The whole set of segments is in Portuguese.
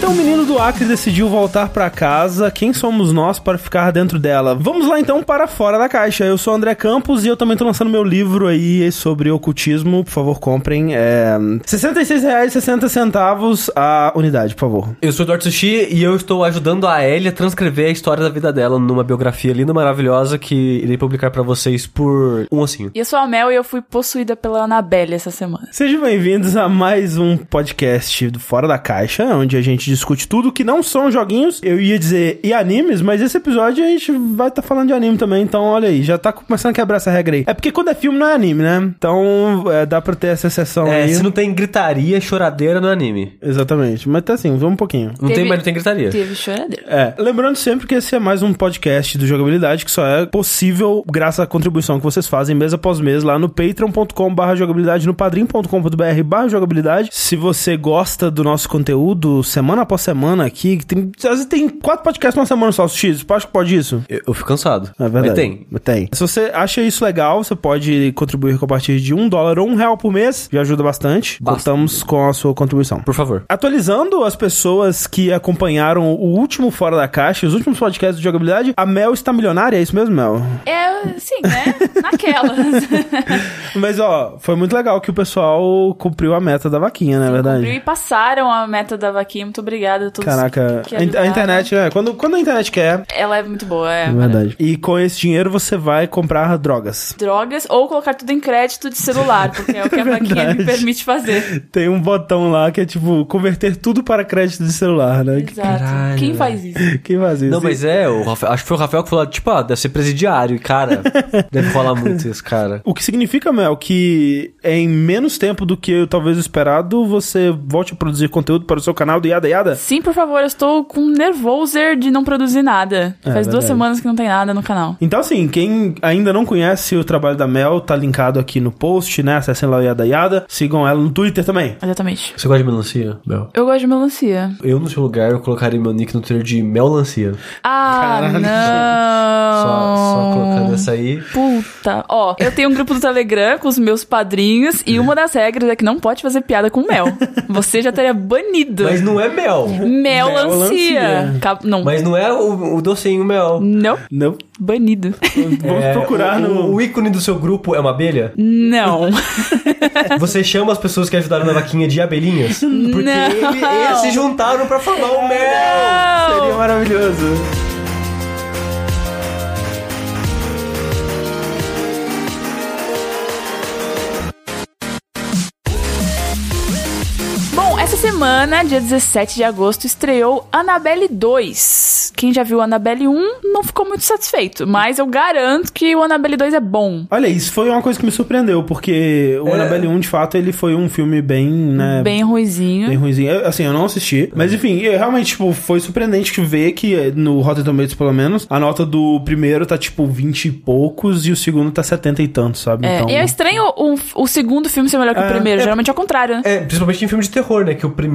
Até o menino do Acre decidiu voltar pra casa. Quem somos nós para ficar dentro dela? Vamos lá então para fora da caixa. Eu sou o André Campos e eu também tô lançando meu livro aí sobre ocultismo. Por favor, comprem. É R$ 66,60 a unidade, por favor. Eu sou o Eduardo Sushi e eu estou ajudando a Ellie a transcrever a história da vida dela numa biografia linda e maravilhosa que irei publicar pra vocês por um ossinho. E eu sou a Mel e eu fui possuída pela Annabelle essa semana. Sejam bem-vindos a mais um podcast do Fora da Caixa, onde a gente discute tudo que não são joguinhos. Eu ia dizer e animes, mas esse episódio a gente vai estar falando de anime também, então olha aí, já tá começando a quebrar essa regra aí. É porque quando é filme não é anime, né? Então é, dá pra ter essa exceção É, aí. se não tem gritaria, choradeira no anime. Exatamente, mas tá assim, vamos um pouquinho. Não Teve- tem, mas não tem gritaria. Teve choradeira. É, lembrando sempre que esse é mais um podcast do Jogabilidade que só é possível graças à contribuição que vocês fazem mês após mês lá no patreon.com barra jogabilidade, no padrim.com.br barra jogabilidade. Se você gosta do nosso conteúdo, semana após semana aqui, que tem, às vezes tem quatro podcasts numa semana só, X, você acha que pode isso? Eu, eu fico cansado. É verdade. Mas tem. Tem. Se você acha isso legal, você pode contribuir com a partir de um dólar ou um real por mês. Já ajuda bastante. Bastante. Contamos com a sua contribuição. Por favor. Atualizando as pessoas que acompanharam o último Fora da Caixa, os últimos podcasts de jogabilidade, a Mel está milionária, é isso mesmo, Mel? É, sim, né? Naquelas. Mas, ó, foi muito legal que o pessoal cumpriu a meta da vaquinha, não é verdade? Cumpriu e passaram a meta da vaquinha. Muito obrigada a todos. Caraca, que a, internet, é, quando, quando a internet quer, Ela é muito boa, é. é verdade. E com esse dinheiro você vai comprar drogas. Drogas ou colocar tudo em crédito de celular, porque é o que a vaquinha me Verdade. permite fazer. Tem um botão lá que é tipo converter tudo para crédito de celular, né? Exato. Caralho, Quem faz isso? Quem faz isso? Não, mas é, o Rafael- acho que foi o Rafael que falou, tipo, ah, deve ser presidiário. E, cara, deve rolar muito isso, cara. O que significa, Mel, que em menos tempo do que talvez esperado, você volte a produzir conteúdo para o seu canal do Yada Yada? Sim, por favor, eu estou com nervoser de não produzir nada. É, Faz duas verdade. semanas que não tem nada no canal. Então, assim, quem ainda não conhece o trabalho da Mel, tá linkado aqui no post, né? Acessem lá o Yada Yada. Sigam ela no Twitter também. Exatamente. Você gosta de melancia, Mel? Eu gosto de melancia. Eu, no seu lugar, eu colocaria meu nick no Twitter de Melancia. Ah, Caralho. não. Só, só colocando essa aí. Puta. Ó, eu tenho um grupo do Telegram com os meus padrinhos e uma das regras é que não pode fazer piada com mel. Você já teria banido. Mas não é mel. Melancia. Melancia. Não. Mas não é o, o docinho mel. Não. Não. Banido. Vamos É, procurar o, no. o ícone do seu grupo é uma abelha? Não. Você chama as pessoas que ajudaram na vaquinha de abelhinhas? Porque Não. ele- eles se juntaram pra formar o mel! Seria maravilhoso. Semana, dia 17 de agosto, estreou Annabelle 2. Quem já viu Annabelle 1 não ficou muito satisfeito, mas eu garanto que o Annabelle 2 é bom. Olha, isso foi uma coisa que me surpreendeu, porque o É. Annabelle 1, de fato, ele foi um filme bem, né? Bem ruizinho. Bem ruimzinho. Eu, assim, eu não assisti. Mas enfim, eu, realmente, tipo, foi surpreendente ver que no Rotten Tomatoes, pelo menos, a nota do primeiro tá, tipo, 20 e poucos e o segundo tá 70 e tantos, sabe? É, então... e é estranho o, o segundo filme ser melhor que É, o primeiro. é- Geralmente é o contrário, né? É, principalmente em filme de terror, né? Que o primeiro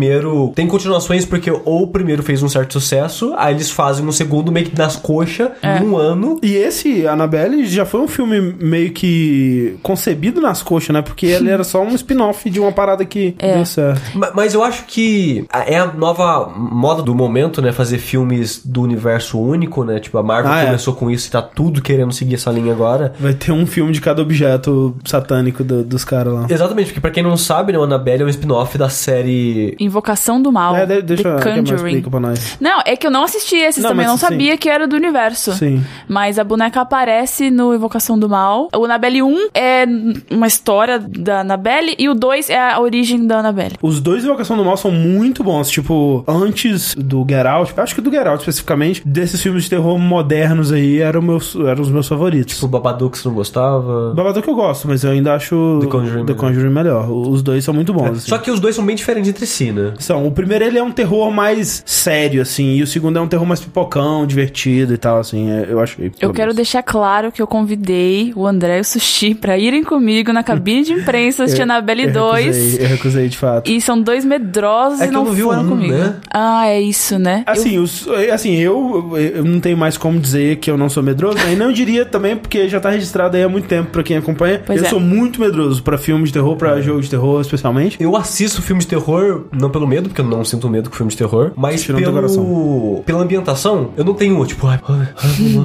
tem continuações porque ou o primeiro fez um certo sucesso, aí eles fazem um segundo meio que nas coxas, É. em um ano. E esse, Annabelle, já foi um filme meio que concebido nas coxas, né? Porque ele era só um spin-off de uma parada que É. deu certo. Ma- Mas eu acho que é a nova moda do momento, né? Fazer filmes do universo único, né? Tipo, a Marvel Ah, é. começou com isso e tá tudo querendo seguir essa linha agora. Vai ter um filme de cada objeto satânico do- dos caras lá. Exatamente, porque pra quem não sabe, né, o Annabelle é um spin-off da série. Invocação do Mal. É, de- deixa The Conjuring. pra nós. Não, é que eu não assisti esses Não, também, mas não sim. sabia que era do universo. Sim. Mas a boneca aparece no Invocação do Mal. O Annabelle 1 é uma história da Annabelle e o 2 é a origem da Annabelle. Os dois Invocação do Mal são muito bons. Tipo, antes do Get Out, acho que do Get Out especificamente, desses filmes de terror modernos aí, eram, meus, eram os meus favoritos. Tipo, o Babadook você não gostava. Babadook eu gosto, mas eu ainda acho The Conjuring The melhor. Conjuring melhor. Os dois são muito bons. assim. Só que os dois são bem diferentes entre si, né? São. O primeiro ele é um terror mais sério, assim, e o segundo é um terror mais pipocão, divertido e tal, assim. é, Eu achei. Eu quero menos. deixar claro que eu convidei o André e o Sushi pra irem comigo na cabine de imprensa assistir Annabelle eu 2. Recusei, eu recusei, de fato. E são dois medrosos É e que não eu não foram um, comigo. né? Ah, é isso, né? Eu- Assim, os- assim eu, eu não tenho mais como dizer que eu não sou medroso, né? E não diria também, porque já tá registrado aí há muito tempo pra quem acompanha. Pois eu é. sou muito medroso pra filme de terror, pra jogo de terror, especialmente. Eu assisto filme de terror, não pelo medo, porque eu não sinto medo com filme de terror, mas Tirando pelo... pela ambientação, eu não tenho, tipo, ai, ai,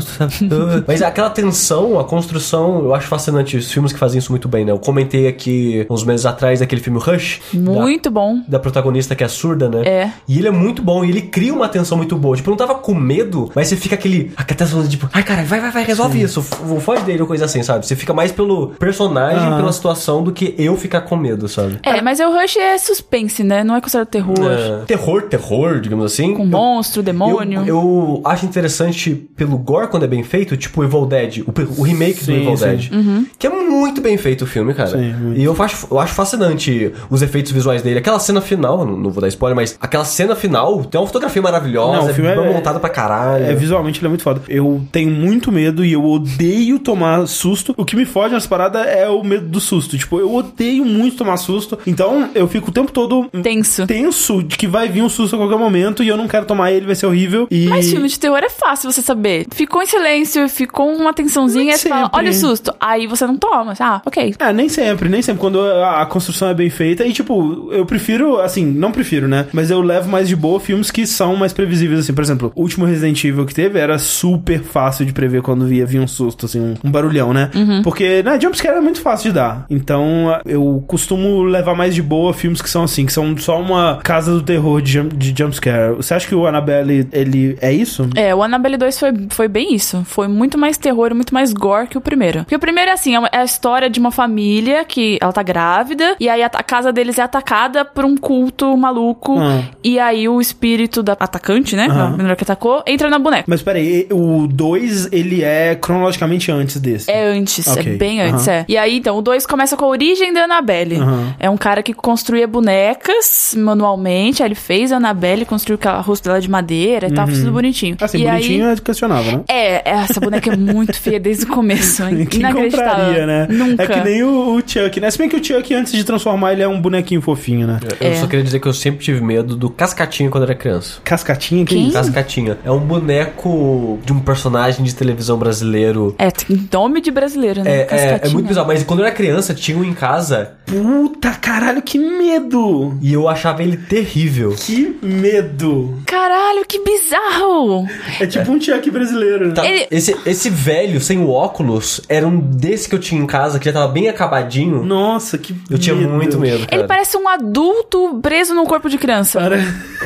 sabe? Mas aquela tensão, a construção, eu acho fascinante. Os filmes que fazem isso muito bem, né? Eu comentei aqui uns meses atrás daquele filme Rush. da- Muito bom. da protagonista que é surda, né? É. E ele é muito bom, e ele cria uma tensão muito boa. Tipo, eu não tava com medo, mas você fica aquele. Aquela tensão, tipo, ai, cara, vai, vai, vai, resolve isso. F- Foge dele ou coisa assim, sabe? Você fica mais pelo personagem, Ah. pela situação, do que eu ficar com medo, sabe? É, mas o Rush é suspense, né? Não é considerado terror. É, terror, terror, digamos assim. Com Eu- monstro, demônio. Eu, eu acho interessante pelo gore quando é bem feito, tipo o Evil Dead, o, o remake do Sim, Evil sim. Dead. Uhum. Que é muito bem feito o filme, cara. Sim, e eu acho, eu acho fascinante os efeitos visuais dele. Aquela cena final, não, não vou dar spoiler, mas aquela cena final tem uma fotografia maravilhosa, Não, o é filme bem é- montada pra caralho. É, visualmente ele é muito foda. Eu tenho muito medo e eu odeio tomar susto. O que me foge nessa parada é o medo do susto. Tipo, eu odeio muito tomar susto. Então eu fico o tempo todo Tenso. Tenso de que vai vir um susto a qualquer momento e eu não quero tomar ele, vai ser horrível. E... Mas filme de terror é fácil você saber. Ficou em silêncio, ficou uma tensãozinha, você fala, olha o susto. Aí você não toma. Ah, ok. É, nem sempre, nem sempre. Quando a, a construção é bem feita. E, tipo, eu prefiro, assim, não prefiro, né? Mas eu levo mais de boa filmes que são mais previsíveis, assim. Por exemplo, o último Resident Evil que teve era super fácil de prever quando via, via um susto, assim, um, um barulhão, né? Porque, né, jumpscare é muito fácil de dar. Então, eu costumo levar mais de boa filmes que são assim, que são só uma casa do terror de, jump, de jumpscare. Você acha que o Annabelle, ele é isso? É, o Annabelle 2 foi, foi bem isso. Foi muito mais terror muito mais gore que o primeiro. Porque o primeiro é assim, é uma- é a história de uma família que ela tá grávida, e aí a, a casa deles é atacada por um culto maluco, Ah. e aí o espírito da atacante, né, Aham. a menina que atacou, entra na boneca. Mas peraí, o 2, ele é cronologicamente antes desse. É antes, Ok, é bem antes, aham. é. E aí, então, o 2 começa com a origem da Annabelle. É um cara que construía bonecas manualmente, aí ele fez a Annabelle, construiu o rosto dela de madeira e tal, fez tudo bonitinho. Assim, e bonitinho aí, é questionável, né? É, essa boneca é muito feia desde o começo. Quem Inacreditável. compraria, né? Nunca. É que nem o, o Chuck, né? Se bem que o Chuck, antes de transformar, ele é um bonequinho fofinho, né? Eu É. só queria dizer que eu sempre tive medo do Cascatinho quando era criança. Cascatinha, que Quem? isso? Cascatinha. É um boneco de um personagem de televisão brasileiro. É, tem nome de brasileiro, né? É, é, é muito bizarro, mas quando eu era criança, tinha um em casa Puta caralho, que medo! e eu achava ele terrível. Que medo! Caralho, que bizarro! É tipo um Chuck brasileiro. Tá, Ele- esse, esse velho, sem o óculos, era um desse que eu tinha em casa, que já tava bem acabadinho. Nossa, que Eu tinha medo. muito medo, cara. Ele parece um adulto preso num corpo de criança. Cara,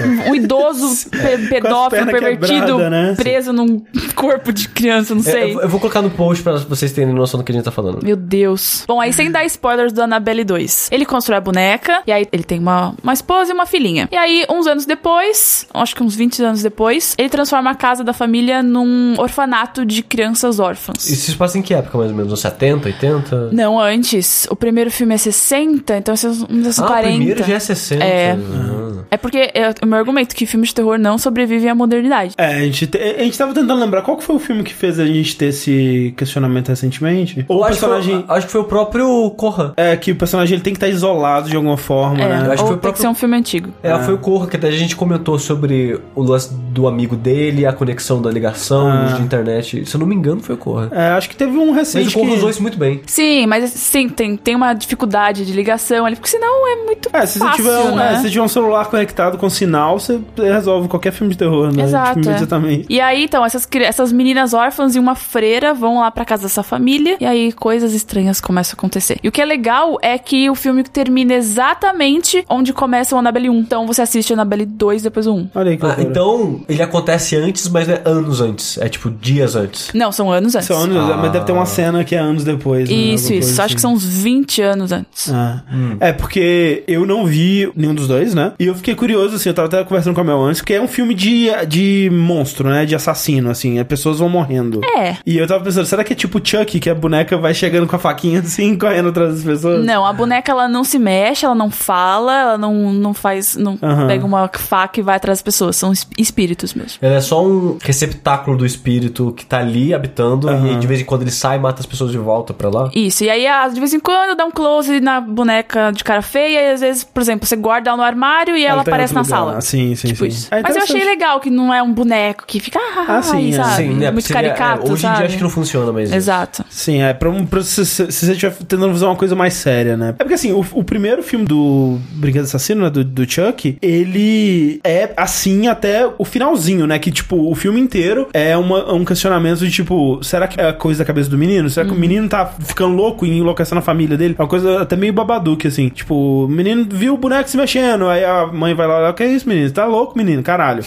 Um, um idoso pe- pedófilo, pervertido, quebrada, né? preso num corpo de criança, não É, sei. eu, eu vou colocar no post pra vocês terem noção do que a gente tá falando. Meu Deus. Bom, aí sem dar spoilers do Annabelle 2. Ele constrói a boneca, e aí ele tem uma, uma esposa e uma filhinha. E aí, uns anos depois, acho que uns 20 anos depois, ele transforma a casa da família num orfanato de crianças órfãs. Isso se passa em que época, mais ou menos? Uns 70, 80? Não, antes. O primeiro filme é 60, então esses uns ah, 40. o primeiro já é 60. É. Ah. É porque é o meu argumento que filmes de terror não sobrevivem à modernidade. É, a gente, te- a gente tava tentando lembrar qual que foi o filme que fez a gente ter esse questionamento recentemente. Ou o acho, que personagem. foi, acho que foi o próprio Corra. É, que o personagem ele tem que estar isolado de alguma forma, É, né? Eu acho que ou foi o próprio- que um filme antigo. É, Ah. foi o Corra, que até a gente comentou sobre o lance do amigo dele, a conexão da ligação, Ah. luz de internet. Se eu não me engano, foi o Corra. É, acho que teve um Mas recente o Corra que... usou isso muito bem. Sim, mas sim, tem, tem uma dificuldade de ligação ali, porque senão é muito É, se você, fácil, tiver um, né? é, se você tiver um celular conectado com sinal, você resolve qualquer filme de terror, né? Exato, Tipo, é. imediatamente. E aí, então, essas, essas meninas órfãs e uma freira vão lá pra casa dessa família, e aí coisas estranhas começam a acontecer. E o que é legal é que o filme termina exatamente onde começa o Annabelle 1. Então você assiste o Annabelle 2 depois o 1. Olha aí que Ah, então, ele acontece antes, mas não é anos antes. É tipo dias antes. Não, são anos antes. São anos, Ah. mas deve ter uma cena que é anos depois. né? Isso, Alguma isso. Acho que assim. são uns 20 anos antes. Ah. Hum. É, porque eu não vi nenhum dos dois, né? E eu fiquei curioso, assim, eu tava até conversando com a Mel antes, porque é um filme de, de monstro, né? De assassino, assim, as pessoas vão morrendo. É. E eu tava pensando, será que é tipo Chuck, que a boneca vai chegando com a faquinha assim, correndo atrás das pessoas? Não, a boneca ela não se mexe, ela não fala, ela não, não faz. Não Aham. pega uma faca e vai atrás das pessoas. São es- espíritos mesmo. Ela é só um receptáculo do espírito que tá ali habitando e de vez em quando ele sai e mata as pessoas de volta pra lá. Isso, e aí ah, de vez em quando dá um close na boneca de cara feia, e às vezes, por exemplo, você guarda ela no armário e ela, em aparece na lugar. sala. Sim, sim, Tipo sim. isso. É Mas eu achei legal que não é um boneco que fica, ah, Ah, sim, aí, é. sabe? Sim, né? Muito Seria- é, caricato, hoje sabe? em dia acho que não funciona mais isso. Exato. Sim, é pra, um, pra se, se, se você estiver tentando fazer uma coisa mais séria, né? É porque assim, o, o primeiro filme do Brinquedo Assassino, né, do, do Chuck, ele é assim até o finalzinho, né? Que, tipo, o filme inteiro é uma, um questionamento de, tipo, será que é coisa da cabeça do menino? Será que Uhum. o menino tá ficando louco e enlouquecendo a família dele? É uma coisa até meio babaduque, assim. Tipo, o menino viu o boneco se mexendo, aí a mãe vai lá, o que é isso, menino? Tá louco, menino? Caralho.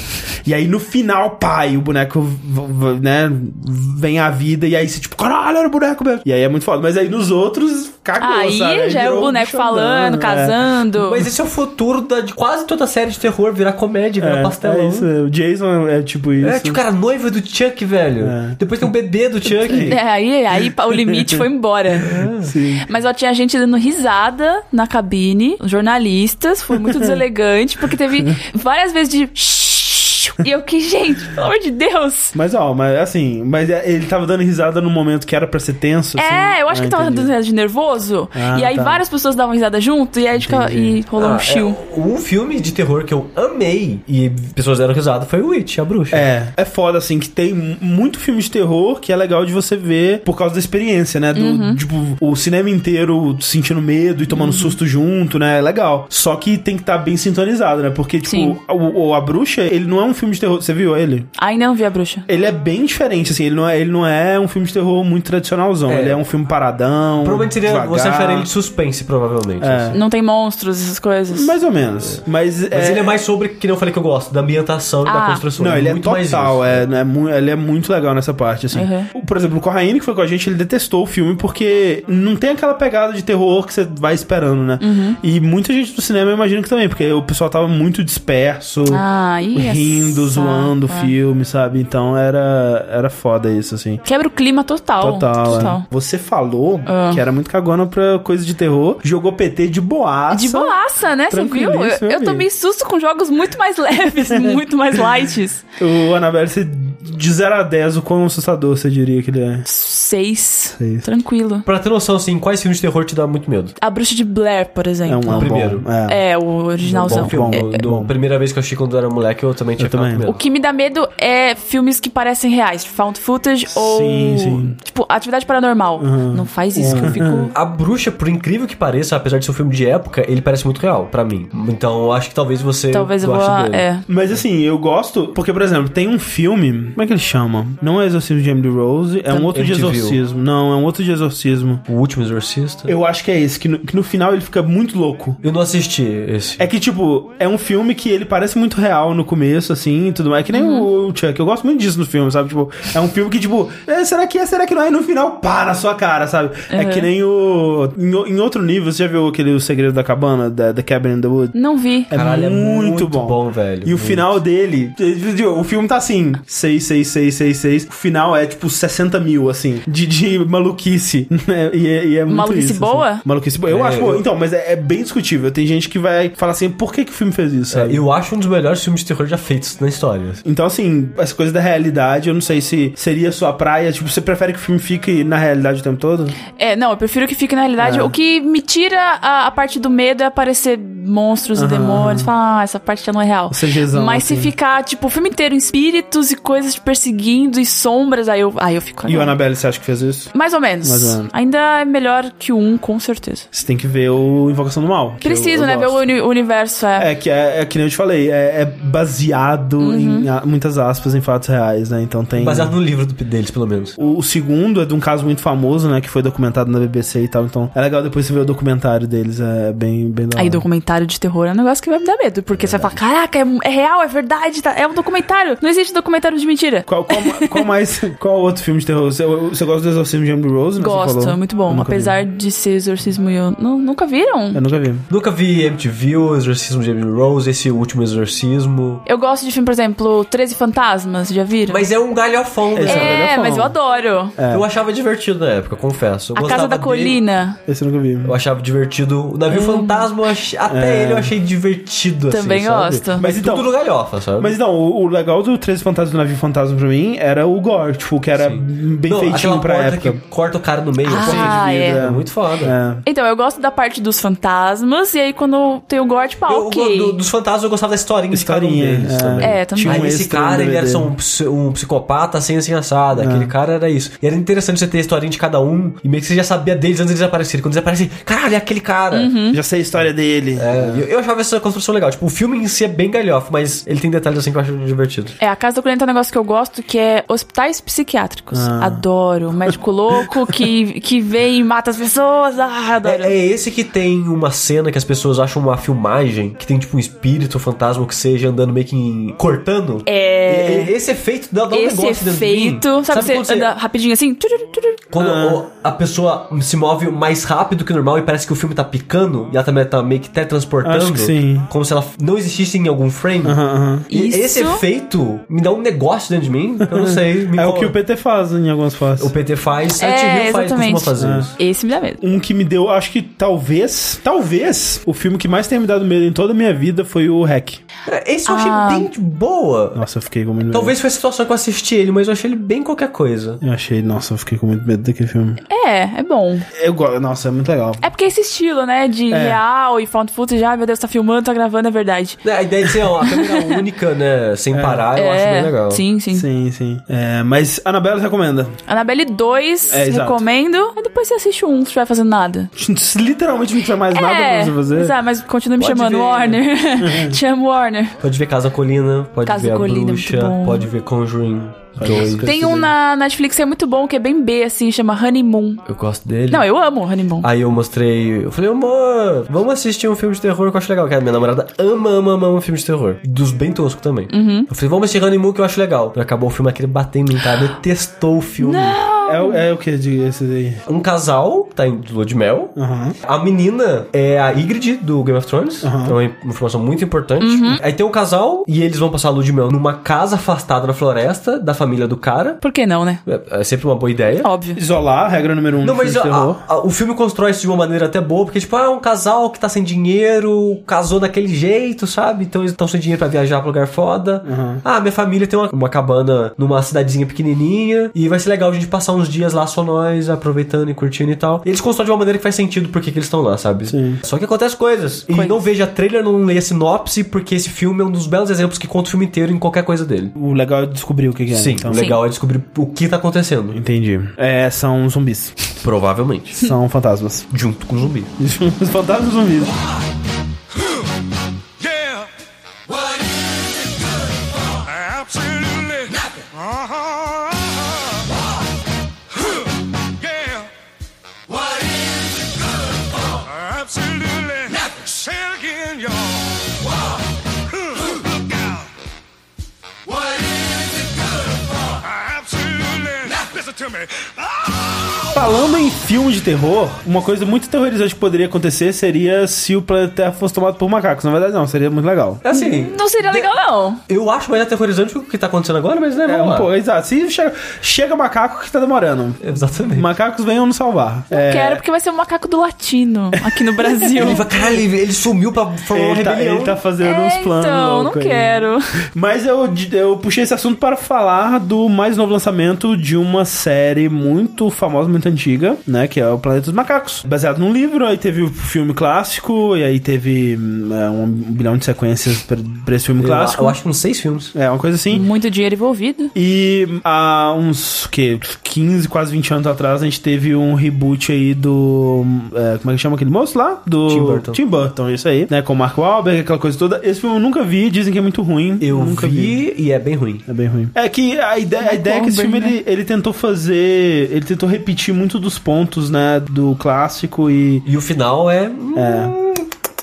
E aí no final, pai, o boneco, né, vem à vida e aí você, tipo, caralho, era o boneco mesmo. E aí é muito foda. Mas aí nos outros, cagou, Aí sabe? já é o boneco falando, é. casando. Mas esse é o futuro da- de quase toda série de terror virar comédia, virar É, pastelão. é isso, é. o Jason é tipo isso. É, tipo, cara, noiva do Chuck, velho. É. Depois tem um bebê do Chuck. É, aí, aí o limite foi embora. Sim. Mas ó, tinha gente dando risada na cabine, jornalistas, foi muito deselegante, porque teve várias vezes de. E eu que, gente, pelo amor de Deus. Mas ó, mas assim, mas é, ele tava dando risada num momento que era pra ser tenso. assim. É, eu acho Ah, que tava entendi. dando risada de nervoso. Ah, e aí tá. várias pessoas davam risada junto, e aí ficava, e rolou Ah, um chill. é, um filme de terror que eu amei e pessoas deram risada foi o Witch, a bruxa. É, é foda, assim, que tem mu- muito filme de terror que é legal de você ver por causa da experiência, né? Do, Uhum. Tipo, o cinema inteiro sentindo medo e tomando susto junto, né? É legal. Só que tem que estar bem sintonizado, né? Porque, tipo, o, o- A Bruxa, ele não é um filme de terror. Você viu ele? Ainda não vi a bruxa. Ele é bem diferente, assim. Ele não é, ele não é um filme de terror muito tradicionalzão. É. Ele é um filme paradão. Provavelmente seria. devagar. Você acharia ele de suspense, provavelmente. É. assim. Não tem monstros, essas coisas. Mais ou menos. Mas, Mas ele é mais sobre, que nem eu falei que eu gosto, da ambientação e da Ah. construção. Não, ele é muito mais total, isso. é, é, ele é muito legal nessa parte, assim. Uhum. Por exemplo, o Corraine, que foi com a gente, ele detestou o filme porque não tem aquela pegada de terror que você vai esperando, né? Uhum. E muita gente do cinema, eu imagino que também, porque o pessoal tava muito disperso, Ah, ia rindo, zoando o é. filme, sabe? Então era, era foda isso, assim. Quebra o clima total. Total, Total. é. Você falou Ah. que era muito cagona pra coisa de terror, jogou PT de boaça. De boaça, né? Você viu? Eu, eu tomei susto com jogos muito mais leves, muito mais lights. O Annabelle, você- de 0 a 10, o quão assustador você diria que ele é? Seis. Seis. Tranquilo. Pra ter noção, assim, quais filmes de terror te dá muito medo? A Bruxa de Blair, por É exemplo. um, é um primeiro. bom. É. É, o originalzão. Bom bom, Do- bom. Primeira vez que eu assisti quando eu era moleque, eu também tinha Eu também. O que me dá medo é filmes que parecem reais, found footage ou. sim. Tipo, atividade paranormal. Não faz isso, que eu fico. A Bruxa, por incrível que pareça, apesar de ser um filme de época, ele parece muito real pra mim. Então eu acho que talvez você Talvez eu vou. goste dele. É. Mas assim, eu gosto, porque, por exemplo, tem um filme. Como é que ele chama? Não é Exorcismo de Emily Rose, é um outro de exorcismo. Não, é um outro de exorcismo. O Último Exorcista. Eu, Eu acho que é esse, que no, que no final ele fica muito louco. não assisti esse. É que, tipo, é um filme que ele parece muito real no começo, assim, e tudo mais. É que nem o Chuck. Eu gosto muito disso no filme, sabe? Tipo, é um filme que, tipo, é, será que é, será que não é? E no final, pá, na sua cara, sabe? É que nem o... Em, o- em outro nível, você já viu aquele O Segredo da Cabana, da, The Cabin in the Wood? Não vi. É Caralho, é muito, muito bom. bom, velho. E o Muito. final dele, o filme tá assim, 6, 6, 6, 6, 6. O final é tipo 60 mil, assim, de, de maluquice. Né? E, é- e é muito Maluquice isso, boa? Assim. Maluquice boa. Eu É, acho boa. eu- Então, mas é, é bem discutível. Tem gente que vai falar assim, por que, que o filme fez isso? É, eu acho um dos melhores filmes de terror já feitos na história. Então, assim, essa coisa da realidade, eu não sei se seria sua praia. Tipo, você prefere que o filme fique na realidade o tempo todo? É, não, eu prefiro que fique na realidade. É. O que me tira a, a parte do medo é aparecer monstros e Aham. demônios. Falar, ah, essa parte já não é real. Mas se assim. ficar, tipo, o filme inteiro em espíritos e coisas te perseguindo e sombras, aí eu, aí eu fico. E o "Ah, Annabelle, você acha que fez isso? Mais ou menos. Mais ou menos. Ainda é melhor que 1, com certeza. Você tem que ver o Invocação do Mal. Preciso, eu- eu né? Ver o gosto. uni- universo. É. É, que é, é que nem eu te falei, é, é baseado Uhum. em a- muitas aspas em fatos reais, né? Então tem. Baseado no livro do- deles, pelo menos. O, o segundo é de um caso muito famoso, né? Que foi documentado na BBC e tal. Então é legal depois você ver o documentário deles. É bem, bem da Aí, documentário de terror é um negócio que vai me dar medo. Porque você vai falar, caraca, é, é real, é verdade, tá- é um documentário. Não existe documentário de mentira. Qual, qual, qual mais. Qual outro filme de terror? Você, você gosta do Exorcismo de Emily Rose? né, você Gosto, é muito bom. Apesar de ser exorcismo e eu. Nu- nunca viram? Vi. Eu nunca vi. Nunca vi MTV, o Exorcismo de Emily Rose, esse último Exorcismo. Eu gosto de filme, por exemplo, 13 Fantasmas, já viram? Mas é um galhofão, né? É um é, galhofão. mas eu adoro. Eu achava divertido na época, confesso. Eu A Casa da dele. Colina. Esse eu nunca vi. Eu achava divertido. O Navio Fantasma, eu ach- até até ele eu achei divertido, assim, Também sabe? gosto. Mas Mas então- tudo no galhofa, sabe? Mas então, o, o legal do 13 Fantasmas do Navio Fantasma pra mim era o gore, tipo, que era bem Não, feitinho pra porta época. que corta o cara no meio, Ah, assim. De é. vida. É muito foda. É. Então, eu gosto da parte dos fantasmas, e aí quando tem o gore, tipo, ah, Eu- ok. do- dos fantasmas eu gostava da historinha, um Historinha, é. também. É. Tinha um Aí esse cara, ele era só um, um psicopata assim, assim, assado. É. Aquele cara era isso. E era interessante você ter a historinha de cada um, e meio que você já sabia deles antes deles aparecerem. Quando eles aparecem, caralho, é aquele cara. Uhum. Já sei a história dele. É, eu, eu achava essa construção legal. Tipo, o filme em si é bem galhofa, mas ele tem detalhes assim que eu acho divertido. É, a Casa do Colhento é um negócio que eu gosto, que é hospitais psiquiátricos. Ah. Adoro. Médico louco que, que vem e mata as pessoas. Ah, adoro. É, é esse que tem uma cena que as pessoas acham uma filmagem, que tem tipo um espírito, um fantasma, o que seja, andando meio que em- cortando. É. E- e- Esse efeito dá, dá um Esse negócio dentro de mim. efeito, sabe, quando você anda rapidinho assim? tururu, tururu. Quando Ah. a pessoa se move mais rápido que o normal e parece que o filme tá picando, e ela também tá meio que teletransportando. Acho que sim. Como se ela não existisse em algum frame. Aham. E Isso- esse efeito me dá um negócio dentro de mim, eu não sei. me É o que o PT faz em algumas fases. O PT faz, É, Hill faz, costuma exatamente. fazer É. isso. Esse me dá medo. Um que me deu, acho que talvez, talvez, o filme que mais tenha me dado medo em toda a minha vida foi o Hack. Esse eu achei Ah. bem de boa. Nossa, eu fiquei com muito medo. Talvez foi a situação que eu assisti ele, mas eu achei ele bem qualquer coisa. Eu achei, nossa, eu fiquei com muito medo daquele filme. É, é bom. Eu gosto, nossa, é muito legal. É porque esse estilo, né, de É. real e found footage, ai meu Deus, tá filmando, tá gravando, é verdade. É, A ideia de ser uma câmera única, né? Sem parar, eu acho é, bem legal. Sim, sim. Sim, sim. É, mas Anabela recomenda. Annabelle 2, É, recomendo. Aí depois você assiste um, se estiver fazendo nada. Literalmente não tiver mais nada pra é, você fazer. exato, mas continua me Pode chamando ver. Warner. Te amo, Warner. Pode ver Casa Colina, pode Casa ver A Colina é Bruxa, pode ver Conjuring Olha as 2. coisas. Tem um na Netflix que é muito bom, que é bem B, assim, chama Honeymoon. Eu gosto dele. Não, eu amo Honeymoon. Aí eu mostrei, eu falei, amor, vamos assistir um filme de terror que eu acho legal. Que a minha namorada ama, ama, ama um filme de terror. Dos bem toscos também. Uhum. Eu falei, vamos assistir Honeymoon que eu acho legal. Aí acabou o filme, aquele batendo em mim, cara. Detestou o filme. É, o- é o que de esse daí? Um casal tá em lua de mel. Aham. A menina é a Ygritte do Game of Thrones. Aham. É uma informação muito importante. Aí tem um casal e eles vão passar a lua de mel numa casa afastada na floresta da família do cara. Por que não, né? É, é sempre uma boa ideia. Óbvio. Isolar, regra número um Não, mas a- a- o filme constrói isso de uma maneira até boa, porque, tipo, ah, é um casal que tá sem dinheiro, casou daquele jeito, sabe? Então eles estão sem dinheiro pra viajar pra lugar foda. Uhum. Ah, minha família tem uma, uma cabana numa cidadezinha pequenininha, e vai ser legal a gente passar uns dias lá só nós, aproveitando e curtindo e tal. E eles constroem de uma maneira que faz sentido porque que eles estão lá, sabe? Sim. Só que acontece coisas. E Coisas. não veja trailer, não leia sinopse, porque esse filme é um dos belos exemplos que conta o filme inteiro em qualquer coisa dele. O legal é descobrir o que, que é. Sim, então. o legal é descobrir o que tá acontecendo. Entendi. É, são zumbis. Provavelmente. são fantasmas. Junto com o zumbi. Os fantasmas zumbis. To me. Oh! Falando em filme de terror, uma coisa muito terrorizante que poderia acontecer seria se o planeta Terra fosse tomado por macacos. Na verdade, não, seria muito legal. É assim. Não seria legal, não. Eu acho mais aterrorizante o que tá acontecendo agora, mas né, É, vamos um lá. pouco, exato. Se chega, chega macaco que tá demorando. Exatamente. Macacos venham nos salvar. É, Quero, porque vai ser o macaco do latino aqui no Brasil. Ele, vai- caralho, ele, ele sumiu pra formar ele, tá, ele tá fazendo É, uns planos. então, não aí. quero. Mas eu, eu puxei esse assunto para falar do mais novo lançamento de uma série muito famosa, muito antiga, né? Que é o Planeta dos Macacos. Baseado num livro, aí teve o filme clássico, e aí teve hum, é, um bilhão de sequências pra, pra esse filme Eu, clássico. eu acho que uns seis filmes. É, uma coisa assim. Muito dinheiro envolvido. E há uns, o quê, 15, quase 20 anos atrás, a gente teve um reboot aí do. é, como é que chama aquele moço lá? Do Tim Burton. Tim Burton, isso aí, né? Com o Mark Wahlberg, aquela coisa toda. Esse filme eu nunca vi, dizem que é muito ruim. Eu nunca vi, e é bem ruim. É bem ruim. É que a ideia, a ideia é que esse filme Wahlberg, ele, ele tentou fazer. Ele tentou repetir muito dos pontos, né? Do clássico e. E o final é. É.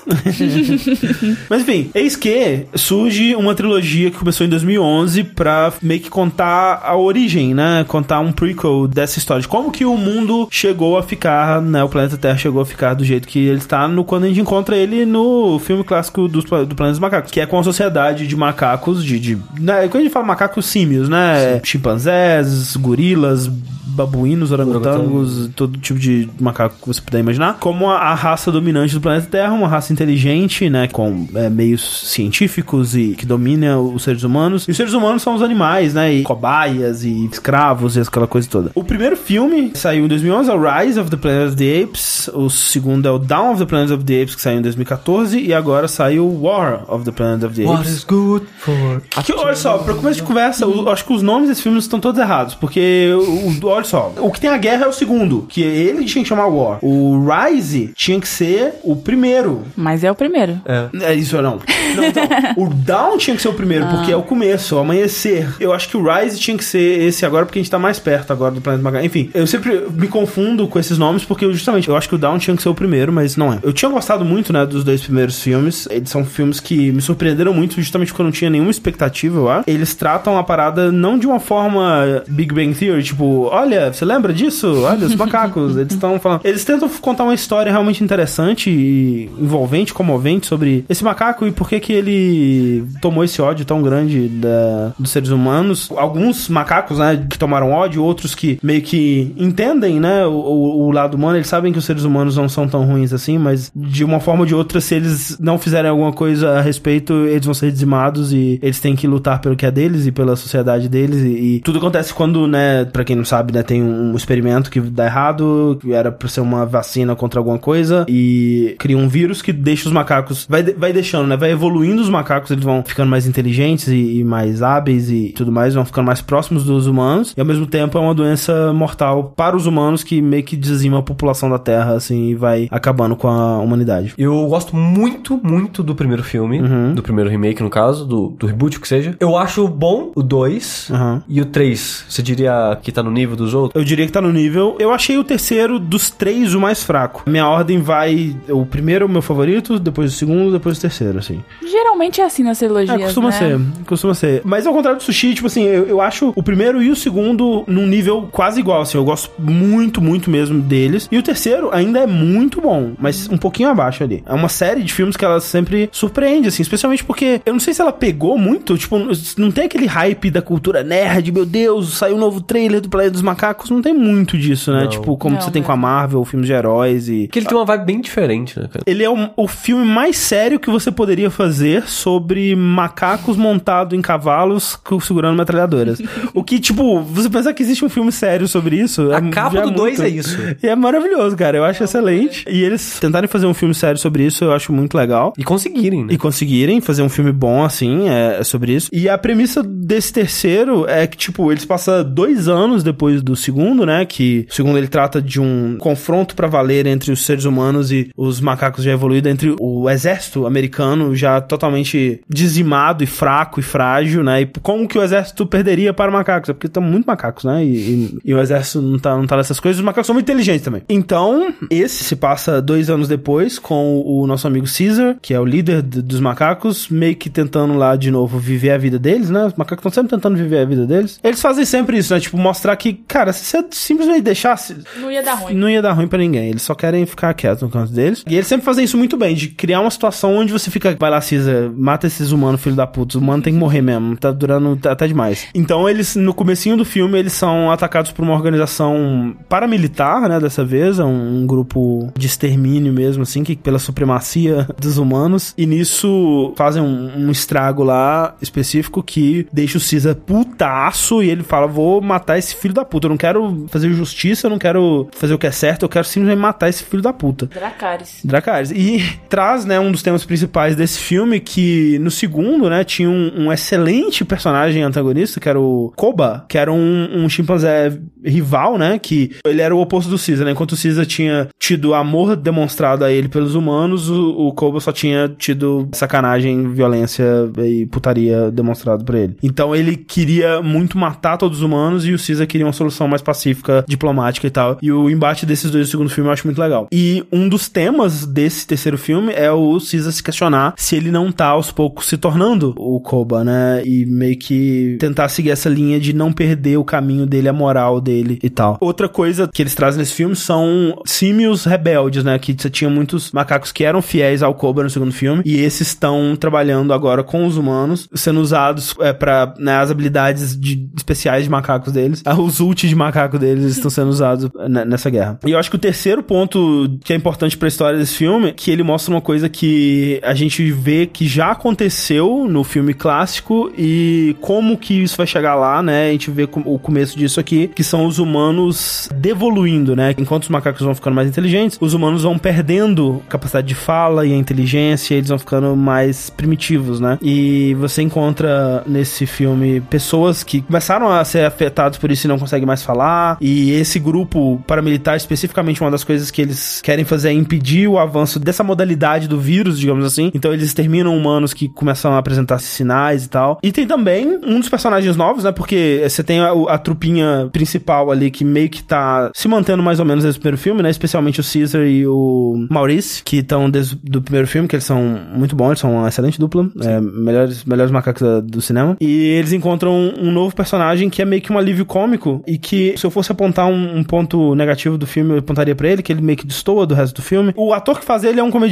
Mas enfim, eis que surge uma trilogia que começou em 2011 pra meio que contar a origem, né? Contar um prequel dessa história. De como que o mundo chegou a ficar, né? O planeta Terra chegou a ficar do jeito que ele está no, quando a gente encontra ele no filme clássico dos, do Planeta dos Macacos. Que é com a sociedade de macacos, de... de né? Quando a gente fala macacos símios, né? Chimpanzés, gorilas, babuínos, orangotangos, todo tipo de macaco que você puder imaginar, como a, a raça dominante do planeta Terra, uma raça inteligente, né? Com é, meios científicos e que domina os seres humanos. E os seres humanos são os animais, né? E cobaias e escravos e aquela coisa toda. O primeiro filme saiu em 2011, é o Rise of the Planet of the Apes. O segundo é o Dawn of the Planet of the Apes, que saiu em 2014. E agora saiu War of the Planet of the Apes. good for... Aqui, olha só, pra começo de conversa, eu acho que os nomes desses filmes estão todos errados, porque, o, olha só, o que tem a guerra é o segundo, que ele tinha que chamar War. O Rise tinha que ser o primeiro. Mas é o primeiro. É isso ou não? Não, então, o Down tinha que ser o primeiro, porque é o começo, o amanhecer. Eu acho que o Rise tinha que ser esse agora, porque a gente tá mais perto agora do Planeta Magalhães. Enfim, eu sempre me confundo com esses nomes, porque eu, justamente, eu acho que o Down tinha que ser o primeiro, mas não é. Eu tinha gostado muito, né, dos dois primeiros filmes. Eles são filmes que me surpreenderam muito, justamente porque eu não tinha nenhuma expectativa, eu acho. Eles tratam a parada não de uma forma Big Bang Theory, tipo, olha, você lembra disso? Olha, os macacos. eles estão falando. Eles tentam contar uma história realmente interessante e envolvente, comovente sobre esse macaco e por que que ele tomou esse ódio tão grande da- dos seres humanos. Alguns macacos, né, que tomaram ódio, outros que meio que entendem, né, o, o- o lado humano, eles sabem que os seres humanos não são tão ruins assim, mas de uma forma ou de outra, se eles não fizerem alguma coisa a respeito, eles vão ser dizimados e eles têm que lutar pelo que é deles e pela sociedade deles. E, e tudo acontece quando, né, pra quem não sabe, né, tem um experimento que dá errado, que era pra ser uma vacina contra alguma coisa, e cria um vírus que deixa os macacos. Vai, vai deixando, né? Vai evoluindo os macacos, eles vão ficando mais inteligentes e, e mais hábeis e tudo mais, vão ficando mais próximos dos humanos, e ao mesmo tempo é uma doença mortal para os humanos que meio que dizima a população da Terra, assim, e vai acabando com a humanidade. Eu gosto muito, muito do primeiro filme, do primeiro remake, no caso, do, do reboot, o que seja. Eu acho bom o 2 Aham. e o 3. Você diria que tá no nível dos outros? Eu diria que tá no nível. Eu achei o terceiro dos três o mais fraco. Minha ordem vai. O primeiro é o meu favorito, depois o segundo, depois o terceiro, assim. Geralmente é assim nas trilogias, É, costuma né? ser, costuma ser. Mas ao contrário do sushi, tipo assim, eu, eu acho o primeiro e o segundo num nível quase igual, assim. Eu gosto muito, muito mesmo deles. E o terceiro ainda é muito bom, mas um pouquinho abaixo ali. É uma série de filmes que ela sempre surpreende, assim, especialmente porque eu não sei se ela pegou muito, tipo, não tem aquele hype da cultura nerd, meu Deus, saiu um novo trailer do Planeta dos Macacos, não tem muito disso, né? Não. Tipo, como Não, você tem né? com a Marvel, filmes de heróis e Porque ele tem uma vibe bem diferente, né, cara? ele é o, o filme mais sério que você poderia fazer sobre macacos montados em cavalos segurando metralhadoras. o que, tipo, você pensar que existe um filme sério sobre isso. A é- capa do muito. 2 é isso. E é maravilhoso, cara. Eu acho excelente. E eles tentarem fazer um filme sério sobre isso, eu acho muito legal. E conseguirem, né? E conseguirem fazer um filme bom assim, é, é sobre isso. E a premissa desse terceiro é que, tipo, eles passam dois anos depois do segundo, né? Que o segundo ele trata de um confronto pra valer entre os seres humanos e os macacos já evoluídos, entre o exército americano já totalmente dizimado e fraco e frágil, né? E como que o exército perderia para macacos? É porque estão muito macacos, né? E, e- e o exército não tá, não tá nessas coisas. Os macacos são muito inteligentes também. Então, esse se passa dois anos depois com o nosso amigo Caesar, que é o líder dos macacos, meio que tentando lá de novo viver a vida deles, né? Os macacos estão sempre tentando viver a vida deles. Eles fazem sempre isso, né? Tipo, mostrar que, cara, se você simplesmente deixasse, Não ia dar ruim. não ia dar ruim pra ninguém. Eles só querem ficar quietos no canto deles. E eles sempre fazem isso muito bem, de criar uma situação onde você fica, vai lá, Cisa, mata esses humanos, filho da puta. Os humanos tem que morrer mesmo. Tá durando tá- até demais. Então eles, no comecinho do filme, eles são atacados por uma organização paramilitar, né? Dessa vez. É um, um grupo de extermínio mesmo, assim, que pela supremacia dos humanos. E nisso fazem um, um estrago lá específico que deixa o Cisa putaço e ele fala: Vou matar esse filho da puta. Eu não quero fazer justiça, eu não quero fazer o que é certo, eu quero simplesmente matar esse filho da puta. Dracarys. Dracarys. E traz, né, um dos temas principais desse filme, que no segundo, né, tinha um, um excelente personagem antagonista, que era o Koba, que era um, um chimpanzé rival, né, que ele era o oposto do Caesar, né, enquanto o Caesar tinha tido amor demonstrado a ele pelos humanos, o, o Koba só tinha tido sacanagem, violência e putaria demonstrado pra ele. Então ele queria muito matar todos os humanos e o Caesar queria uma solução mais pacífica, diplomática e tal. E o embate desses dois no segundo filme eu acho muito legal. E um dos temas desse terceiro filme é o Caesar se questionar se ele não tá aos poucos se tornando o Koba, né? E meio que tentar seguir essa linha de não perder o caminho dele, a moral dele e tal. Outra coisa que eles trazem nesse filme são símios rebeldes, né? Que você tinha muitos macacos que eram fiéis ao Koba no segundo filme e esses estão trabalhando agora com os humanos, sendo usados é, para né, as habilidades de- especiais de macacos deles. Os ult de macaco deles estão sendo usados né, nessa guerra. E eu acho que o terceiro ponto que é importante pra história desse filme, que ele mostra uma coisa que a gente vê que já aconteceu no filme clássico e como que isso vai chegar lá, né? A gente vê o começo disso aqui, que são os humanos devoluindo, né? Enquanto os macacos vão ficando mais inteligentes, os humanos vão perdendo capacidade de fala e a inteligência, eles vão ficando mais primitivos, né? E você encontra nesse filme pessoas que começaram a ser afetados por isso e não conseguem mais falar, e esse grupo paramilitar, especificamente, uma das coisas que eles querem fazer é impedir o avanço dessa modalidade do vírus, digamos assim. Então eles terminam humanos que começam a apresentar sinais e tal. E tem também um dos personagens novos, né? Porque você tem a, a trupinha principal ali que meio que tá se mantendo mais ou menos desde o primeiro filme, né? Especialmente o Caesar e o Maurice, que estão desde o primeiro filme, que eles são muito bons, eles são uma excelente dupla, é, melhores, melhores macacos da- do cinema. E eles encontram um, um novo personagem que é meio que um alívio cômico e que, se eu fosse apontar um, um ponto negativo do filme, eu apontaria pra ele, que ele meio que destoa do resto do filme. O ator que faz ele é um comediante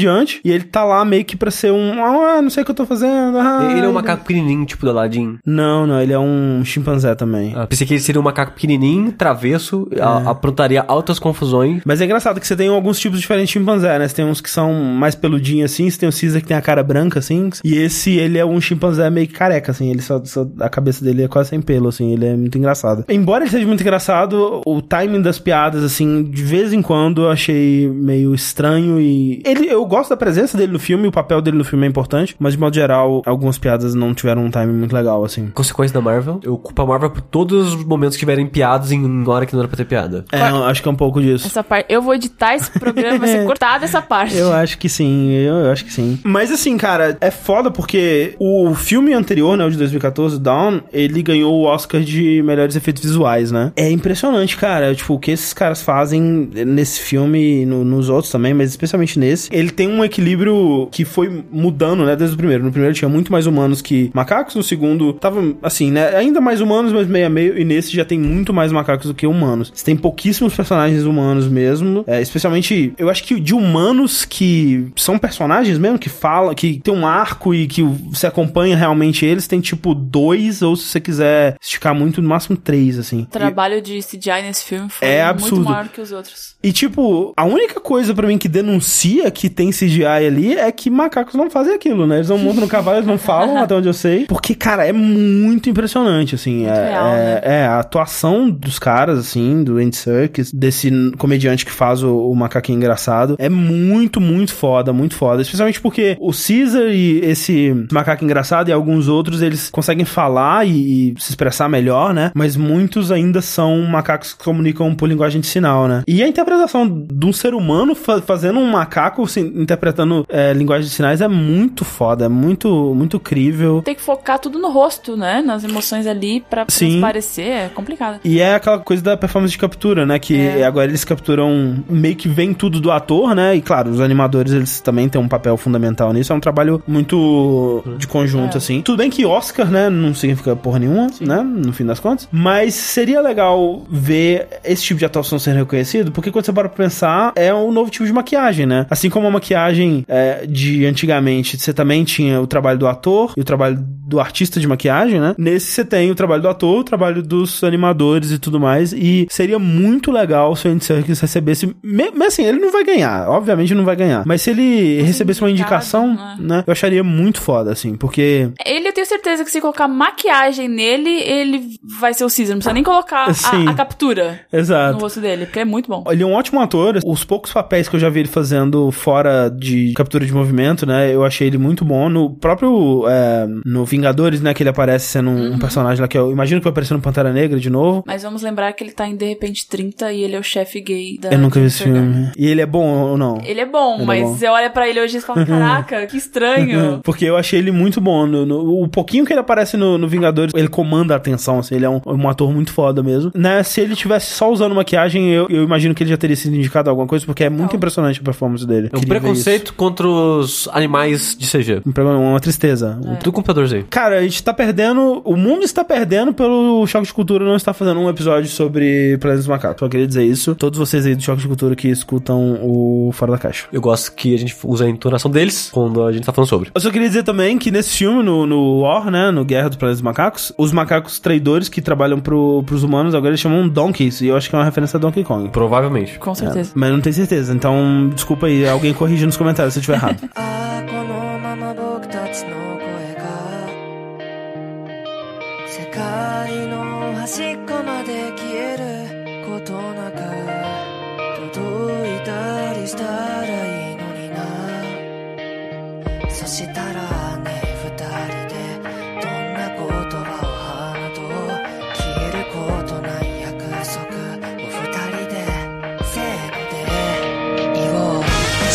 e ele tá lá meio que pra ser um, ah, não sei o que eu tô fazendo. ah, Ele é um macaco pequenininho, tipo do Aladdin. Não, não, ele é um chimpanzé também. Ah, pensei que ele seria um macaco pequenininho, travesso, a- aprontaria altas confusões. Mas é engraçado que você tem alguns tipos diferentes de chimpanzé, né? Você tem uns que são mais peludinhos assim, você tem o Caesar que tem a cara branca assim, e esse ele é um chimpanzé meio que careca assim, ele só, só- a cabeça dele é quase sem pelo assim, ele é muito engraçado. Embora ele seja muito engraçado, o timing das piadas assim, de vez em quando eu achei meio estranho e ele eu gosto da presença dele no filme, o papel dele no filme é importante, mas de modo geral, algumas piadas não tiveram um timing muito legal assim. Consequência da Marvel, eu culpo a Marvel por todos os momentos que tiverem piadas em hora que não era pra ter piada. É, eu acho que é um pouco disso. Essa parte. Eu vou editar esse programa, vai ser cortada essa parte. Eu acho que sim, eu, eu acho que sim. Mas assim, cara, é foda porque o filme anterior, né, o de 2014, Dawn, ele ganhou o Oscar de melhores efeitos visuais, né? É impressionante, cara, tipo, o que esses caras fazem nesse filme e no- nos outros também, mas especialmente nesse. Ele tem um equilíbrio que foi mudando, né, desde o primeiro. No primeiro tinha muito mais humanos que macacos, no segundo tava, assim, né, ainda mais humanos, mas meio a meio, e nesse já tem muito mais macacos do que humanos. Você tem pouquíssimos personagens humanos mesmo, é, especialmente, eu acho que de humanos que são personagens mesmo, que falam, que tem um arco e que você acompanha realmente eles, tem tipo dois, ou se você quiser esticar muito, no máximo três, assim. O trabalho de CGI nesse filme foi É muito absurdo. maior que os outros. E, tipo, a única coisa pra mim que denuncia que tem CGI ali é que macacos não fazem aquilo, né? Eles não montam no cavalo, eles não falam, até onde eu sei. Porque, cara, é muito impressionante, assim. é, real, é, né? é, a atuação dos caras, assim, do Andy Serkis, desse comediante que faz o, o macaquinho engraçado, é muito, muito foda, muito foda. Especialmente porque o Caesar e esse macaco engraçado e alguns outros, eles conseguem falar e, e se expressar melhor, né? Mas muitos ainda são macacos que comunicam por linguagem de sinal, né? E a interpretação de um ser humano fa- fazendo um macaco se- interpretando é, linguagem de sinais é muito foda, é muito, muito crível. Tem que focar tudo no rosto, né? Nas emoções ali pra Sim. transparecer. É complicado. E é aquela coisa da performance de captura, né? Que É. agora eles capturam meio que vem tudo do ator, né? E claro, os animadores eles também têm um papel fundamental nisso. É um trabalho muito de conjunto, É. assim. Tudo bem que Oscar, né? Não significa porra nenhuma, né? No fim das contas. Mas seria legal ver esse tipo de atuação sendo reconhecido, porque quando você para pra pensar, é um novo tipo de maquiagem, né? Assim como a maquiagem é, de antigamente, você também tinha o trabalho do ator e o trabalho do artista de maquiagem, né? Nesse você tem o trabalho do ator, o trabalho dos animadores e tudo mais. E seria muito legal se o Andy Serkis recebesse. Mas assim, ele não vai ganhar. Obviamente não vai ganhar. Mas se ele recebesse uma indicação, né? né? Eu acharia muito foda, assim. Porque. Ele, eu tenho certeza que se colocar maquiagem nele, ele vai ser o Caesar. Não precisa nem colocar Sim. a, a captura no Exato. rosto dele, porque é muito bom. Ele é um ótimo ator. Os poucos papéis que eu já vi ele fazendo fora de captura de movimento, né? Eu achei ele muito bom. No próprio. é, no Vingadores, né? Que ele aparece sendo um, Uhum. um personagem lá que eu imagino que vai aparecer no Pantera Negra de novo. Mas vamos lembrar que ele tá em De Repente 30 e ele é o chefe gay da. Eu nunca vi esse filme. E ele é bom ou não? Ele é bom, Ele é mas bom. você olha pra ele hoje e fala: caraca, que estranho. Porque eu achei ele muito bom. No, no- o pouquinho que ele aparece no, no Vingadores, ele comanda a atenção, assim, ele é um, um ator muito foda mesmo. Né, se ele tivesse só usando maquiagem, eu, eu imagino que ele já teria sido indicado a alguma coisa, porque é muito Não. impressionante a performance dele. É Queria preconceito contra os animais de CG. isso. Um problema- Uma tristeza. É. Tudo computadorzinho. Cara, a gente tá perdendo. O mundo está perdendo pelo Choque de Cultura não estar fazendo um episódio sobre Planetas dos Macacos. Só queria dizer isso. Todos vocês aí do Choque de Cultura que escutam o Fora da Caixa. Eu gosto que a gente usa a entonação deles quando a gente tá falando sobre. Eu só queria dizer também que nesse filme, no, no War, né, no Guerra dos Planetas dos Macacos, os macacos traidores que trabalham pro, pros humanos agora eles chamam Donkeys, e eu acho que é uma referência a Donkey Kong. Provavelmente. Com certeza. Mas eu não tenho certeza, então desculpa aí, alguém corrija nos comentários se eu estiver errado.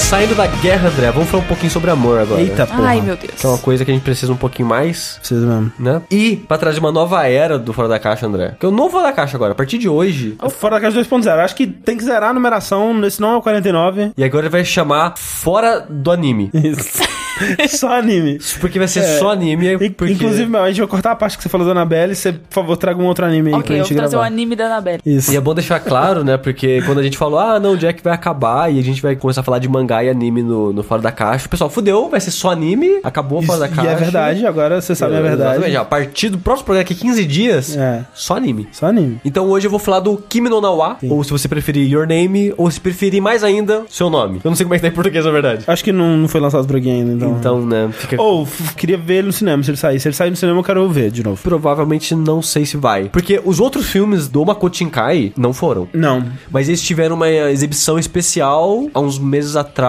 Saindo da guerra, André, vamos falar um pouquinho sobre amor agora. Eita porra. Ai, meu Deus. Que é uma coisa que a gente precisa um pouquinho mais, Precisa mesmo. né? E pra trazer uma nova era do Fora da Caixa, André. Que é o novo Fora da Caixa agora. A partir de hoje. Fora da caixa 2.0. Acho que tem que zerar a numeração. Esse não é o 49. E agora ele vai chamar Fora do Anime. Isso. Só anime. Porque vai ser É. só anime. Porque... Inclusive, meu, a gente vai cortar a parte que você falou da Annabelle. Você, por favor, traga um outro anime aí pra Ok, eu gente vou trazer o gravar. anime da Annabelle. Isso. E é bom deixar claro, né? Porque quando a gente falou, ah, não, o Jack vai acabar e a gente vai começar a falar de mangá e anime no, no Fora da Caixa. O pessoal, fudeu, vai ser só anime, acabou o Fora da Caixa. E é verdade, agora você sabe a verdade. Exatamente, a partir do próximo programa, daqui 15 dias, É. só anime. Só anime. Então hoje eu vou falar do Kimi no Nawa, ou se você preferir Your Name, ou se preferir mais ainda, seu nome. Eu não sei como é que tá em português, na verdade. Acho que não, não foi lançado por aqui ainda, então. Então, né, fica... Ou, f- queria ver ele no cinema, se ele sair. Se ele sair no cinema, eu quero ver de novo. Provavelmente não sei se vai. Porque os outros filmes do Makoto Shinkai não foram. Não. Mas eles tiveram uma exibição especial há uns meses atrás.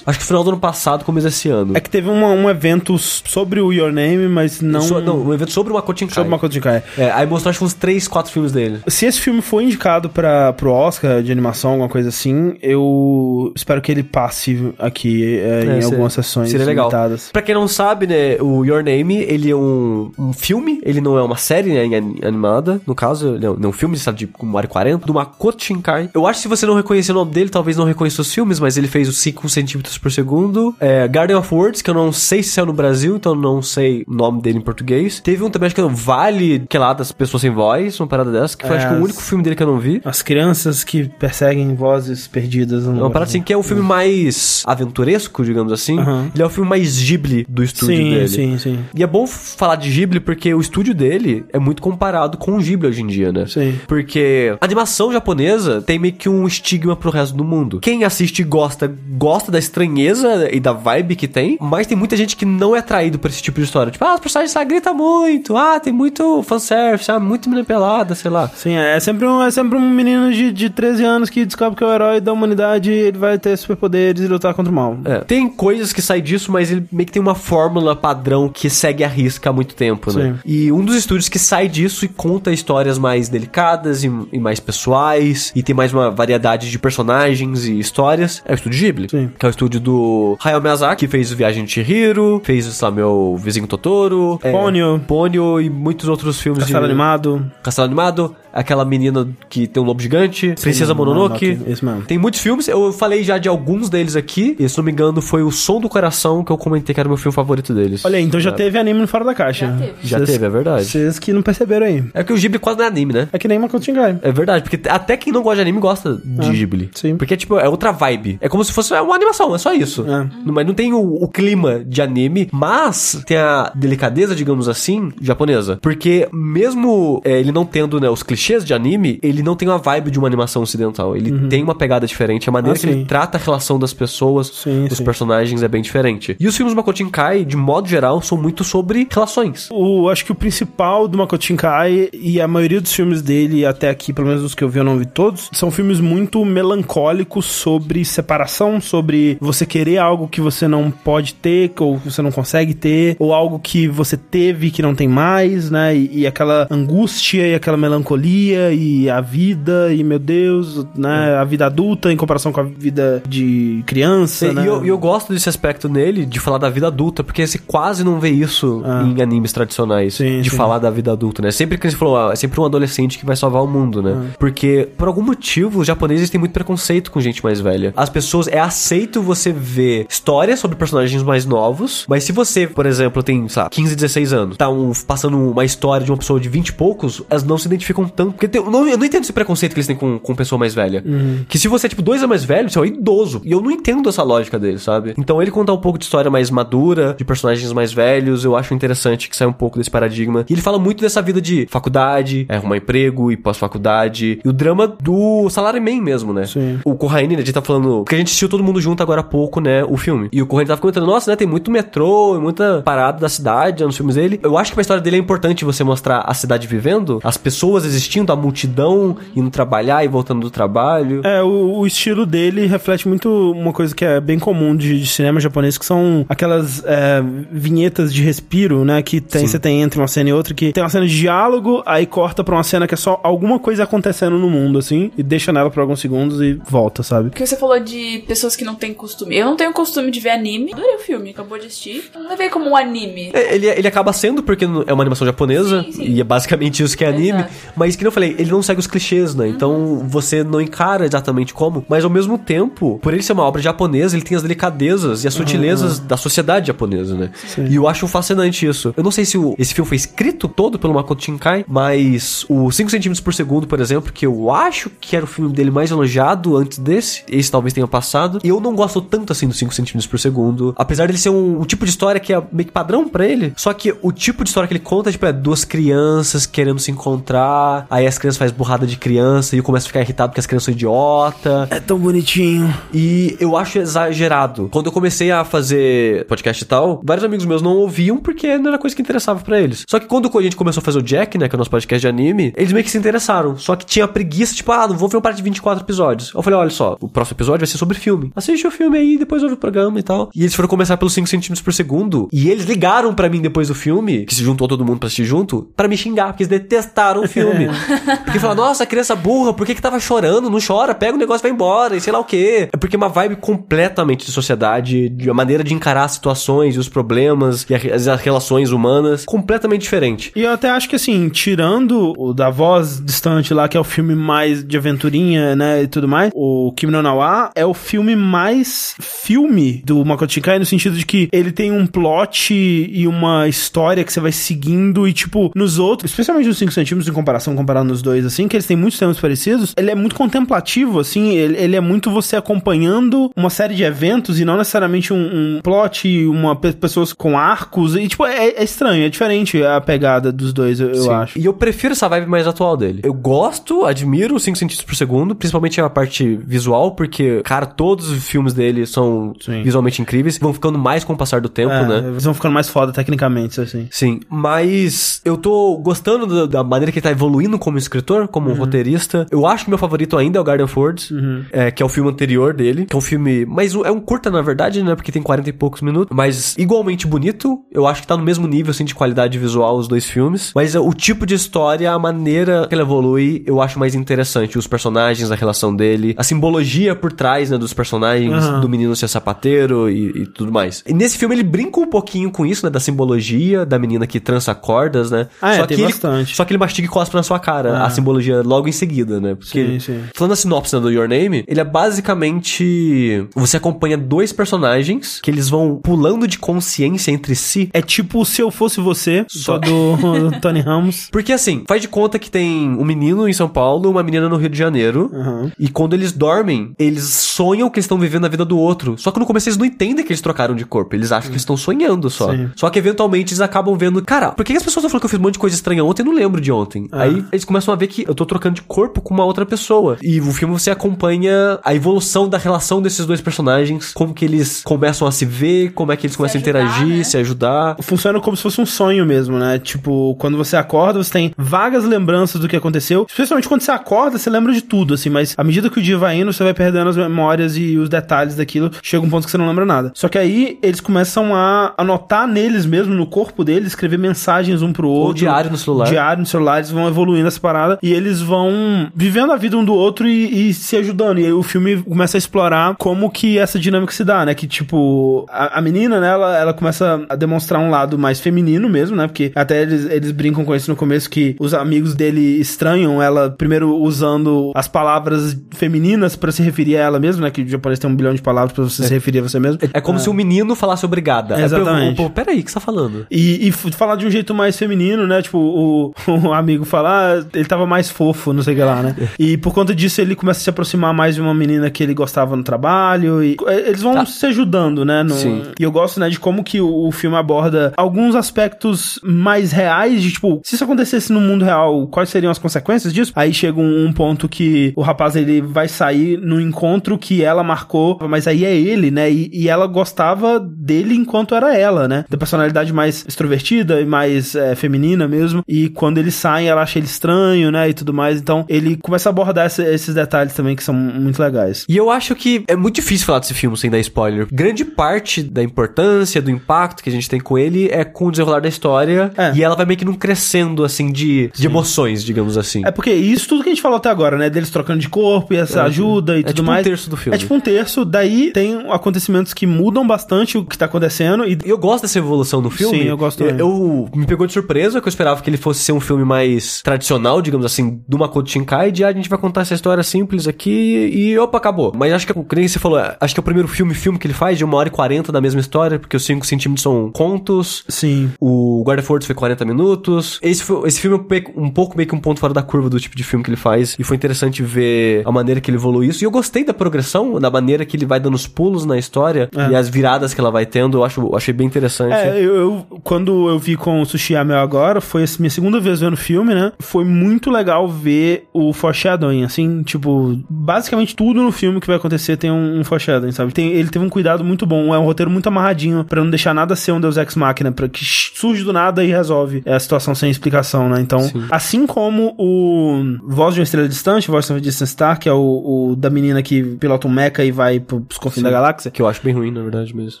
Acho que final do ano passado, começo desse ano. É que teve uma- um evento sobre o Your Name, mas não. So- não, um evento sobre o Makoto Shinkai. Sobre o Makoto Shinkai. É, aí mostrou acho que uns 3, 4 filmes dele. Se esse filme for indicado para pro Oscar de animação, alguma coisa assim, eu espero que ele passe aqui é, em seria- algumas sessões Seria legal. limitadas. Pra quem não sabe, né, o Your Name, ele é um, um filme, ele não é uma série, né, em- animada, no caso, ele é um, não é um filme, sabe, de uma hora e 40, do Makoto Shinkai. Eu acho que se você não reconhecer o nome dele, talvez não reconheça os filmes, mas ele fez os 5 centímetros por segundo. É, Garden of Words, que eu não sei se saiu no Brasil, então não sei o nome dele em português. Teve um também, acho que é o Vale, que é lá das pessoas sem voz, uma parada dessa, que foi É, acho que o as- único filme dele que eu não vi. As crianças que perseguem vozes perdidas. É uma parada assim que é o filme mais aventuresco, digamos assim. Aham. Ele é o filme mais Ghibli do estúdio Sim, dele. sim, sim. E é bom falar de Ghibli porque o estúdio dele é muito comparado com o Ghibli hoje em dia, né? Sim. Porque a animação japonesa tem meio que um estigma pro resto do mundo. Quem assiste e gosta, gosta da estranheza e da vibe que tem, mas tem muita gente que não é atraído por esse tipo de história. Tipo, ah, os personagens ah, grita muito, ah, tem muito fanservice, ah, muito menina pelada, sei lá. Sim, é sempre um, é sempre um menino de, de 13 anos que descobre que é o herói da humanidade e ele vai ter superpoderes e lutar contra o mal. É, tem coisas que saem disso, mas ele meio que tem uma fórmula padrão que segue a risca há muito tempo, né? Sim. E um dos estúdios que sai disso e conta histórias mais delicadas e, e mais pessoais, e tem mais uma variedade de personagens e histórias, é o estúdio Ghibli. Sim. Que é o estúdio do Hayao Miyazaki, que fez o Viagem de Chihiro, fez, lá, meu Vizinho Totoro, é, Ponyo. Ponyo e muitos outros filmes Castelo de... animado. Castelo Animado, aquela menina que tem um lobo gigante, Princesa Mononoke. Esse mesmo. Tem muitos filmes, eu falei já de alguns deles aqui, e se não me engano foi O Som do Coração que eu comentei que era o meu filme favorito deles. Olha aí, então já teve anime no Fora da Caixa. Já teve. Já teve, é verdade. Vocês que não perceberam aí. É que o Ghibli quase não é anime, né? É que nem Makoto Shinkai. É verdade, porque até quem não gosta de anime gosta de É, Ghibli. sim. Porque, tipo, é outra vibe. É como se fosse uma animação, é só isso. É. Não- Mas não tem o, o clima de anime, mas tem a delicadeza, digamos assim, japonesa. Porque mesmo é, ele não tendo né, os clichês de anime, ele não tem uma vibe de uma animação ocidental. Ele tem uma pegada diferente. A maneira Ah, que ele sim. trata a relação das pessoas, Sim, dos sim. personagens é bem diferente. E os filmes do Makoto Shinkai, de modo geral, são muito sobre relações. O, acho que o principal do Makoto Shinkai e a maioria dos filmes dele, até aqui, pelo menos os que eu vi, eu não vi todos, são filmes muito melancólicos sobre separação, sobre você querer algo que você não pode ter, ou você não consegue ter, ou algo que você teve que não tem mais, né? E, e aquela angústia e aquela melancolia e a vida, e meu Deus, né? A vida adulta em comparação com a vida de criança, E né? eu, e eu gosto desse aspecto nele, de falar da vida adulta, porque você quase não vê isso Ah. em animes tradicionais. Sim, de sim. falar da vida adulta, né? Sempre que você falou, ah, é sempre um adolescente que vai salvar o mundo, né? Ah. Porque, por algum motivo, os japoneses têm muito preconceito com gente mais velha. As pessoas, é aceito você ver histórias sobre personagens mais novos, mas se você, por exemplo, tem, sei lá, 15, 16 anos, tá um- passando uma história de uma pessoa de 20 e poucos, elas não se identificam tanto. Porque tem- eu, não, eu não entendo esse preconceito que eles têm com, com pessoa mais velha. Que se você é tipo dois anos mais velho, você é um idoso. E eu não entendo essa lógica dele, sabe? Então ele contar um pouco de história mais madura, de personagens mais velhos, eu acho interessante que sai um pouco desse paradigma. E ele fala muito dessa vida de faculdade, é, arrumar emprego e pós-faculdade. E o drama do salaryman mesmo, né? Sim. O Corraine, né, a gente tá falando. Porque a gente assistiu todo mundo junto agora há pouco, né? O filme. E o Corraine tava comentando, nossa, né? Tem muito metrô, muita parada da cidade nos filmes dele. Eu acho que pra história dele é importante você mostrar a cidade vivendo, as pessoas existindo, a multidão indo trabalhar e voltando do trabalho. É, o, o estilo dele reflete muito uma coisa que é bem comum de, de cinema japonês, que são aquelas é, vinhetas de respiro, né? Que tem, você tem entre uma cena e outra, que tem uma cena de diálogo, aí corta pra uma cena que é só alguma coisa acontecendo no mundo, assim, e deixa nela por alguns segundos e volta, sabe? Porque você falou de pessoas que não têm costume. Eu não tenho costume de ver anime. Adorei o filme, acabou de assistir. Não levei como um anime. É, Ele, ele acaba sendo porque é uma animação japonesa Sim, sim. e é basicamente isso que é anime, Exato. mas que eu falei, ele não segue os clichês, né? Então você não encara exatamente como, mas ao mesmo tempo, por ele ser uma obra japonesa, ele tem as delicadezas e as sutilezas da sociedade japonesa, né? E eu acho fascinante isso. Eu não sei se o- esse filme foi escrito todo pelo Makoto Shinkai, mas o 5 centímetros por segundo, por exemplo, que eu acho que era o filme dele mais elogiado antes desse, esse talvez tenha passado, e eu não gosto tanto assim do 5 centímetros por segundo, apesar dele ser um, um tipo de história que é meio que padrão pra ele, só que o tipo de história que ele conta, tipo, é duas crianças querendo se encontrar, aí as crianças fazem burrada de criança e eu começo a ficar irritado porque as crianças são idiota. É tão bonitinho. E eu acho exagerado. Quando eu comecei a fazer podcast e tal, vários amigos meus não ouviam porque não era coisa que interessava pra eles. Só que quando a gente começou a fazer o Jack, né, que é o nosso podcast de anime, eles meio que se interessaram. Só que tinha preguiça, tipo, ah, não vou ver uma parte de 24 episódios. Eu falei, olha só, o próximo episódio vai ser sobre filme. Assiste o filme aí, depois ouve o programa e tal. E eles foram começar pelos 5 centímetros por segundo. E eles ligaram pra mim depois do filme, que se juntou todo mundo pra assistir junto, pra me xingar, porque eles detestaram o filme. porque falaram, nossa, criança burra, por que que tava chorando? Não chora, pega o negócio e vai embora, e sei lá o quê. É porque é uma vibe completamente de sociedade, de uma maneira de encarar as situações e os problemas e as, as relações humanas, completamente diferente. E eu até acho que, assim, tirando o da voz distante lá, que é o filme mais de aventurinha, né, e tudo mais, o Kimi no Nawa é o filme mais filme do Makoto Shinkai, no sentido de que ele tem um plot e uma história que você vai seguindo e, tipo, nos outros, especialmente nos 5 centímetros, em comparação, comparando nos dois, assim, que eles têm muitos temas parecidos, ele é muito contemplativo, assim, ele, ele é muito você acompanhando uma série de eventos e não necessariamente um, um plot, uma pe- pessoas com arcos, e, tipo, é, é estranho, é diferente a pegada dos dois, eu, eu acho. E eu prefiro essa vibe mais atual dele. Eu gosto, admiro os 5 centímetros por segundo, principalmente a parte visual, porque, cara, todos os filmes dele são Sim. visualmente incríveis, vão ficando mais com o passar do tempo, É, né? Eles vão ficando mais foda tecnicamente, assim. Sim, mas eu tô gostando da, da maneira que ele tá evoluindo como escritor, como Uhum. roteirista. Eu acho que meu favorito ainda é o Garden Fords, é, que é o filme anterior dele, que é um filme. Mas é um curta, na verdade, né? Porque tem 40 e poucos minutos. Mas igualmente bonito. Eu acho que tá no mesmo nível, assim, de qualidade visual os dois filmes. Mas é, o tipo de história, a maneira que ele evolui, eu acho mais interessante. Os personagens, a relação dele, a simbologia por trás, né, dos personagens, Aham. do menino ser sapateiro e, e tudo mais. E nesse filme ele brinca um pouquinho com isso, né? Da simbologia da menina que trança cordas, né? Ah, é, só tem que ele, bastante. Só que ele mastiga e cospe na sua cara Ah. a simbologia logo em seguida, né? Porque, Sim, sim. falando a sinopse né, do Your Name, ele é basicamente. Você acompanha dois personagens que eles vão pulando de consciência entre si. É tipo Se Eu Fosse Você, só do Tony Ramos. Porque assim, faz de conta que tem um menino em São Paulo, uma menina no Rio de Janeiro. Uhum. E quando eles dormem, eles sonham que eles estão vivendo a vida do outro. Só que no começo eles não entendem que eles trocaram de corpo. Eles acham que eles estão sonhando só. Sim. Só que eventualmente eles acabam vendo, cara, por que as pessoas estão falando que eu fiz um monte de coisa estranha ontem? Eu não lembro de ontem. Ah. Aí eles começam a ver que eu tô trocando de corpo com uma outra pessoa. E o filme você acompanha a evolução da relação desses dois personagens, como que eles começam a se ver, como é que eles começam ajudar, a interagir, né? se ajudar. Funciona como se fosse um sonho mesmo, né? Tipo, quando você acorda, você tem vagas lembranças do que aconteceu. Especialmente quando você acorda, você lembra de tudo, assim. Mas à medida que o dia vai indo, você vai perdendo as memórias e os detalhes daquilo. Chega um ponto que você não lembra nada. Só que aí, eles começam a anotar neles mesmo, no corpo deles, escrever mensagens um pro outro. diário no celular. Diário no celular, eles vão evoluindo essa parada. E eles vão vivendo a vida um do outro e, e se ajudando. E aí o filme começa a explorar como que essa dinâmica se dá, né? Que, tipo, a, a menina, né, ela, ela começa a demonstrar um lado mais feminino mesmo, né? Porque até eles, eles brincam com isso no começo, que os amigos dele estranham ela, primeiro usando as palavras femininas pra se referir a ela mesmo, né? Que o japonês tem um bilhão de palavras pra você se referir a você mesmo. É como se um menino falasse obrigada. É Exatamente. Pô, peraí, o que você tá falando? E, e falar de um jeito mais feminino, né? Tipo, o, o amigo fala, ele tava mais fofo, não sei o que lá, né? E por conta disso ele começa a se aproximar mais de uma menina que ele gostava no trabalho e é, eles vão se ajudando, né? no- Sim. E eu gosto, né, de como que o, o filme aborda alguns aspectos mais reais de, tipo, se isso acontecesse no mundo real, quais seriam as consequências disso? Aí chega um, um ponto que o rapaz, ele vai sair no encontro que ela marcou, mas aí é ele, né? E, e ela gostava dele enquanto era ela, né? Da personalidade mais extrovertida e mais é, feminina mesmo. E quando eles saem, ela acha ele estranho, né? E tudo mais. Então, ele começa a abordar esse- esses detalhes também que são muito legais. E eu acho que é muito difícil falar desse filme sem dar spoiler. Grande parte da importância, do impacto que a gente tem com ele é com o desenrolar da história. É. E ela vai meio que num crescendo, assim, de, de emoções, digamos assim. É porque isso tudo que a gente falou até agora, né? Deles trocando de corpo e essa ajuda e É tudo tipo um mais. terço do filme. É tipo um terço. Daí tem acontecimentos que mudam bastante o que tá acontecendo. E eu gosto dessa evolução no filme. Sim, eu gosto também. Eu, me pegou de surpresa, que eu esperava que ele fosse ser um filme mais tradicional, digamos assim, do Makoto Shinkai, de ah, a gente vai contar essa história simples aqui e opa, acabou. Mas acho que, como nem você falou, acho que é o primeiro filme, filme que ele faz de uma hora e quarenta da mesma história, porque os 5 centímetros são contos, sim. o Guarda Fortes foi 40 minutos. Esse, foi- esse filme é um pouco meio que um ponto fora da curva do tipo de filme que ele faz. E foi interessante ver a maneira que ele evoluiu isso. E eu gostei da progressão, da maneira que ele vai dando os pulos na história e as viradas que ela vai tendo. Eu acho, eu achei bem interessante. É, eu, eu- quando eu vi com o Sushi Amel agora, foi a minha segunda vez vendo o filme, né? Foi muito legal ver o foreshadowing, assim, tipo, basicamente tudo no filme que vai acontecer tem um, um foreshadowing, sabe? Tem, ele teve um cuidado muito bom, é um roteiro muito amarradinho pra não deixar nada ser um Deus Ex Machina, pra que surge do nada e resolve a situação sem explicação, né? Então, assim como o Voz de uma Estrela Distante, Voice of a Distant Star, que é o, o da menina que pilota um mecha e vai pros confins da galáxia, Que eu acho bem ruim, na verdade, mesmo.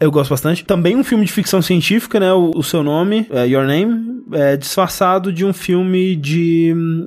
eu gosto bastante. Também um filme de ficção científica, né? O, o seu nome, é Your Name, é disfarçado de um filme de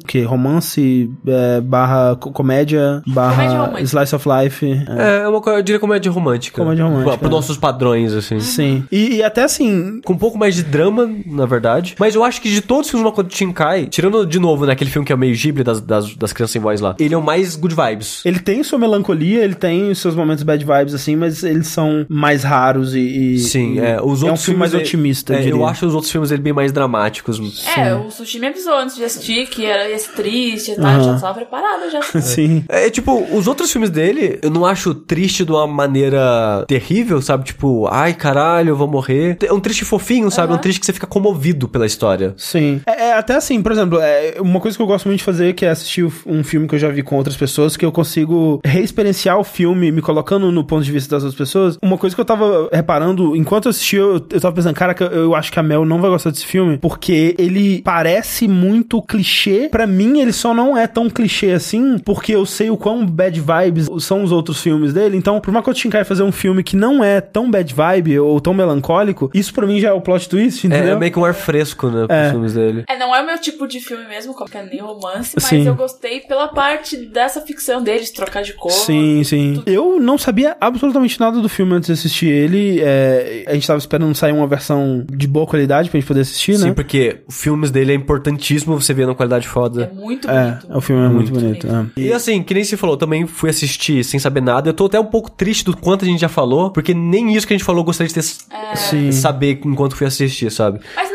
que romance é, barra co- comédia Comédia barra romântica. slice of life. é. É, é uma eu diria comédia romântica. Comédia romântica, Para é. nossos padrões, assim. Sim. E, e até assim, Com um pouco mais de drama, na verdade. Mas eu acho que de todos os filmes Makoto Shinkai, tirando de novo, né, aquele filme que é meio Ghibli das, das, das crianças sem voz lá, ele é o mais good vibes. ele tem sua melancolia, ele tem os seus momentos bad vibes, assim, mas eles são mais raros e. e- Sim, e- é. Os outros é um filme mais filmes, otimista, é, eu diria. eu acho os outros filmes dele bem mais dramáticos. É, o sushi me avisou antes de assistir que era esse triste e tal. Eu já tava preparada já. Sim. É, tipo, os outros filmes dele, eu não acho triste de uma maneira terrível, sabe? Tipo, ai caralho, eu vou morrer. É um triste fofinho, sabe? É um triste que você fica comovido pela história. Sim. É, é até assim, por exemplo, é uma coisa que eu gosto muito de fazer que é assistir um filme que eu já vi com outras pessoas, que eu consigo reexperienciar o filme, me colocando no ponto de vista das outras pessoas. Uma coisa que eu tava reparando, enquanto eu assistia, eu, eu tava pensando, cara, eu acho que a Mel não vai gostar desse filme, porque ele parece muito clichê. Pra mim, ele só não é tão clichê assim, porque eu sei o quão bad vibes são os outros filmes dele. Então, pro Makoto Shinkai fazer um filme que não é tão bad vibe ou tão melancólico, isso pra mim já é o plot twist, É, entendeu? é meio que um ar fresco, né? Pros É. filmes dele. É, não é o meu tipo de filme mesmo, como que é nem romance, mas Sim. eu gostei pela parte dessa ficção deles, trocar de cor. Sim, sim. Eu não sabia absolutamente nada do filme antes de assistir ele. É, a gente tava esperando sair uma versão de boa qualidade pra gente poder assistir, Sim, né? porque os filmes dele é importantíssimo você ver na qualidade É foda. muito É, bonito. o filme é muito, bonito. é. E assim, que nem se falou, também fui assistir sem saber nada. Eu tô até um pouco triste do quanto a gente já falou, porque nem isso que a gente falou eu gostaria de ter Sim. saber enquanto fui assistir, sabe? Mas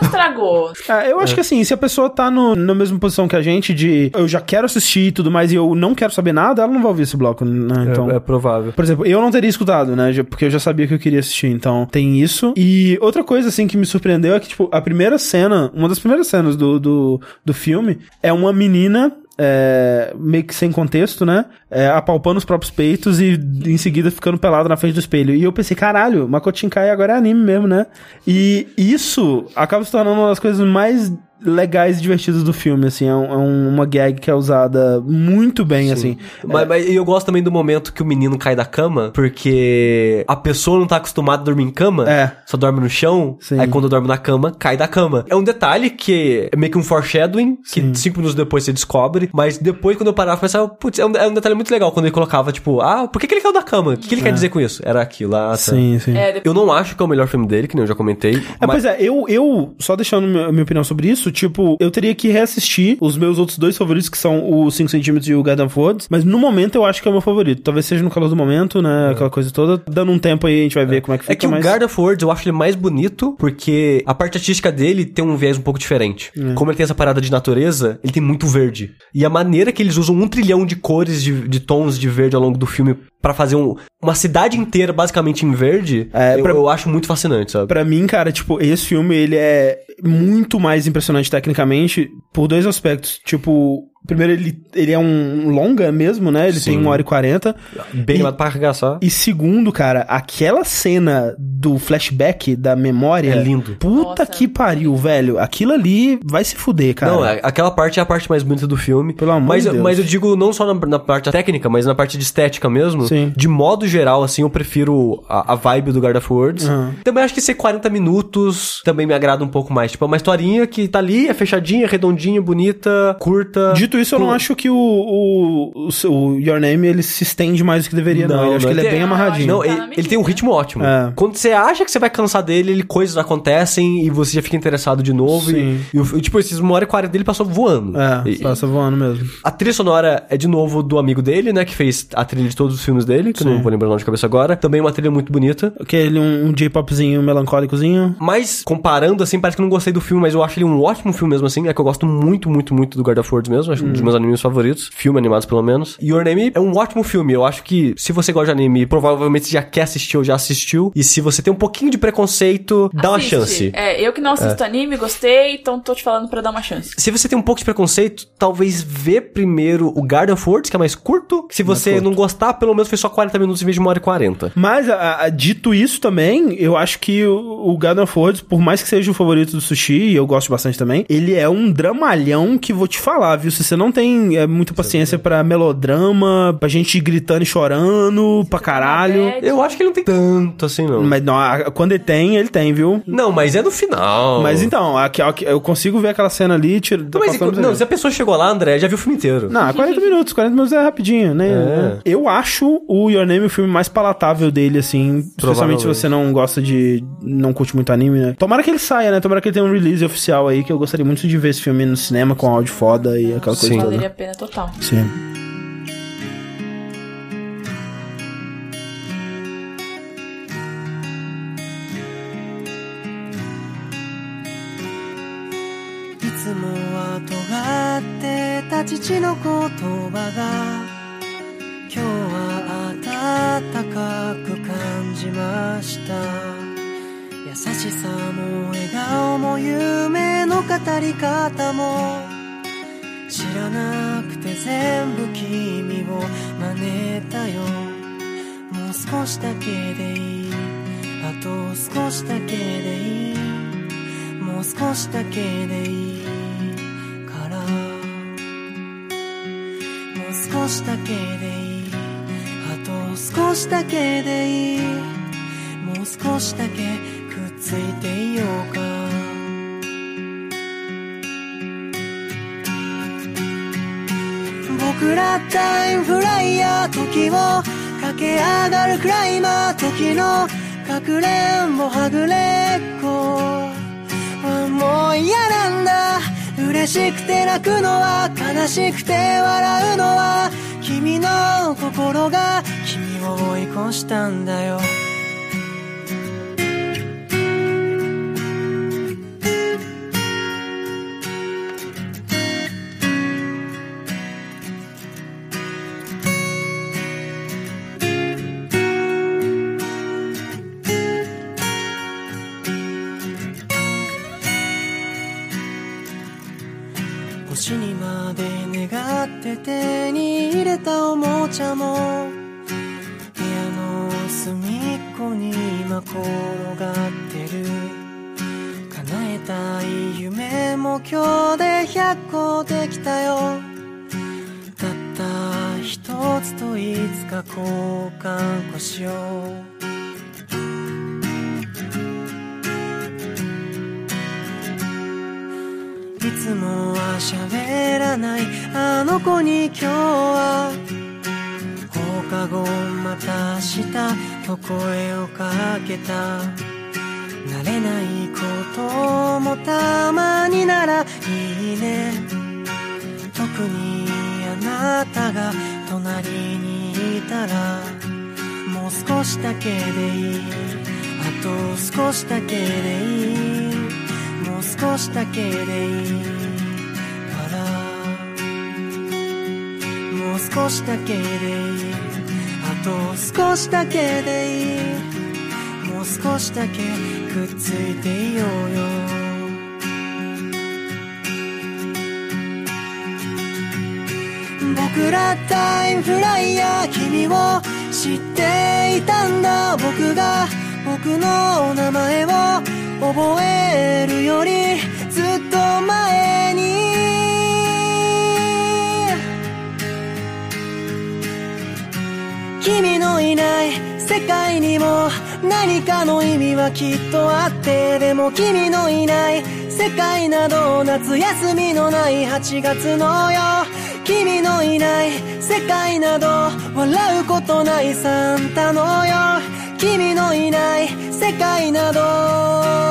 não, estragou. É, eu acho que assim, se a pessoa tá no, na mesma posição que a gente, de eu já quero assistir e tudo mais, e eu não quero saber nada, ela não vai ouvir esse bloco, né? Então. É, é provável. Por exemplo, eu não teria escutado, né? Porque eu já sabia que eu queria assistir. Então, tem isso. E outra coisa, assim, que me surpreendeu é que, tipo, a primeira cena, uma das primeiras cenas do, do, do filme é uma menina. É, meio que sem contexto, né? É, apalpando os próprios peitos e em seguida ficando pelado na frente do espelho. E eu pensei, caralho, Makoto Shinkai agora é anime mesmo, né? E isso acaba se tornando uma das coisas mais legais e divertidas do filme, assim. É, um- é um- uma gag que é usada muito bem, assim. Mas, mas eu gosto também do momento que o menino cai da cama, porque a pessoa não tá acostumada a dormir em cama, É. só dorme no chão, Sim. aí quando dorme na cama, cai da cama. É um detalhe que é meio que um foreshadowing, que cinco minutos depois você descobre, mas depois quando eu parava, eu pensava, putz, é um, é um detalhe muito legal quando ele colocava, tipo, ah, por que, que ele caiu da cama? O que, que ele quer dizer com isso? Era aquilo, ah, tá. Sim, sim. É. Eu não acho que é o melhor filme dele, que nem eu já comentei. É, mas pois é, eu, eu, só deixando minha, minha opinião sobre isso, isso, tipo, eu teria que reassistir os meus outros dois favoritos, que são o 5cm e o Garden of Woods, mas no momento eu acho que é o meu favorito. Talvez seja no calor do momento, né? Aquela coisa toda. Dando um tempo aí, a gente vai ver como é que fica, É que mas... o God of Words eu acho ele mais bonito porque a parte artística dele tem um viés um pouco diferente. É. Como ele tem essa parada de natureza, ele tem muito verde. E a maneira que eles usam um trilhão de cores, de, de tons de verde ao longo do filme pra fazer um- uma cidade inteira basicamente em verde, É, eu, pra- eu acho muito fascinante, sabe? Pra mim, cara, tipo, esse filme, ele é muito mais impressionante tecnicamente por dois aspectos. Tipo, primeiro, ele, ele é um longa mesmo, né? Ele Sim. tem uma hora e quarenta. Bem lá pra arregaçar. E segundo, cara, aquela cena do flashback da memória... É lindo. Puta Nossa. que pariu, velho. Aquilo ali vai se fuder, cara. Não, é- aquela parte é a parte mais bonita do filme. Pelo amor mas, de eu- Deus. mas eu digo não só na, na parte técnica, mas na parte de estética mesmo. Sim. De modo geral, assim, eu prefiro a, a vibe do God of Words. Aham. Também acho que ser 40 minutos também me agrada um pouco mais. Tipo, é uma historinha que tá ali, é fechadinha, redondinha, bonita, curta. Dito isso, eu não acho que o, o, o, seu- o Your Name, ele se estende mais do que deveria, não. Eu acho que ele é bem amarradinho. Não, Tá ele, ele tem um ritmo ótimo. É. Quando você acha que você vai cansar dele, ele, coisas acontecem e você já fica interessado de novo. Sim. E, e, tipo, esses uma hora e 40 dele passou voando. É, E- passa voando mesmo. A trilha sonora é de novo do amigo dele, né? Que fez a trilha de todos os filmes dele, que eu não vou lembrar o nome de cabeça agora. Também uma trilha muito bonita. Aquele um, um J-popzinho melancólicozinho. Mas, comparando, assim, parece que eu não gostei do filme, mas eu acho ele um ótimo filme mesmo, assim. É que eu gosto muito, muito, muito do of War mesmo. Acho um dos meus animes favoritos. Filme animados, pelo menos. E Your Name é um ótimo filme. Eu acho que, se você gosta de anime, provavelmente você já quer assistir ou já assistiu. E se você tem um pouquinho de preconceito, dá uma chance. É, eu que não assisto anime, gostei, então tô te falando pra dar uma chance. Se você tem um pouco de preconceito, talvez vê primeiro o God of Words, que é mais curto. Se você não gostar, pelo menos foi só 40 minutos em vez de uma hora e 40. Mas, a- a- dito isso também, eu acho que o, o God of War, por mais que seja o favorito do Sushi, e eu gosto bastante também, ele é um dramalhão que vou te falar, viu? Se você não tem é, muita paciência pra melodrama, pra gente gritando e chorando, pra caralho... Eu acho que ele não tem tanto assim, não. Mas não, a- quando ele tem, ele tem, viu? Não, mas é no final. Mas então, aqui, aqui, eu consigo ver aquela cena ali, tira, Não, mas, passando- não, se a pessoa chegou lá, André, já viu o filme inteiro. Não, 40 minutos, 40 minutos é rapidinho, né? É. Eu acho o Your Name o filme mais palatável dele, assim. Especialmente se Provavelmente. você não gosta de. não curte muito anime, né? Tomara que ele saia, né? Tomara que ele tenha um release oficial aí, que eu gostaria muito de ver esse filme no cinema com áudio foda e aquela coisa Sim. toda. Valeria a pena total. Sim. いつもは尖ってた父の言葉が今日は温かく感じました優しさも笑顔も夢の語り方も知らなくて全部君を真似たよ。もう少しだけでいい。あと少しだけでいい。もう少しだけでいいから。もう少しだけでいい。あと少しだけでいい。もう少しだけくっついていようか。僕らタイムフライヤー時を駆け上がるクライマー時のかくれんぼはぐれっこ。もう嫌なんだ。嬉しくて泣くのは悲しくて笑うのは君の心が君を追い越したんだよ。か交換こしよういつもは喋らない。あの子に今日は放課後また明日と声をかけた。慣れないこともたまにならいいね。特にあなたが隣にたらもう少しだけでいい。あと少しだけでいい。もう少しだけでいい。から。もう少しだけでいい。あと少しだけでいいもう少しだけくっついていようよ。僕らタイムフライヤー君を知っていたんだ。僕が僕の名前を覚えるよりずっと前に。君のいない世界にも何かの意味はきっとあって。でも君のいない世界など夏休みのない8月のよ君のいない世界など笑うことないサンタのよ。君のいない世界など。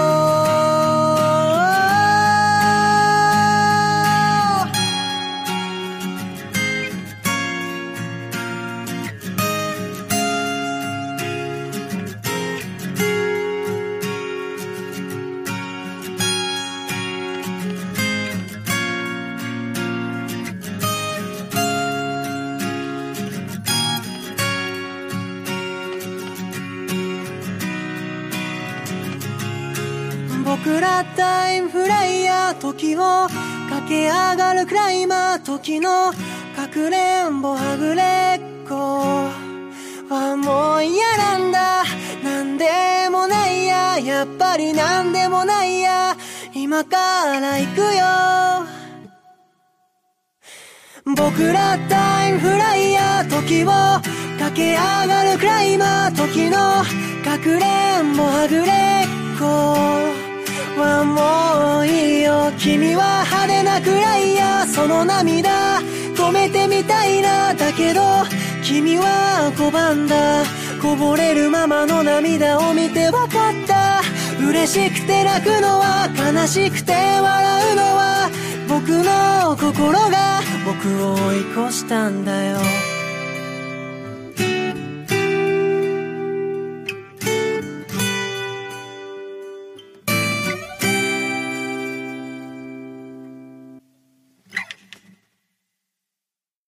駆け上がるクライマー時のかくれんぼはぐれっこ。はもう嫌なんだ。なんでもないや。やっぱりなんでもないや。今から行くよ。僕らタイムフライヤー時を駆け上がるクライマー時のかくれんぼはぐれっこ。はもういいよ君は派手なくらいやその涙止めてみたいなだけど君は拒んだこぼれるままの涙を見てわかった嬉しくて泣くのは悲しくて笑うのは僕の心が僕を追い越したんだよ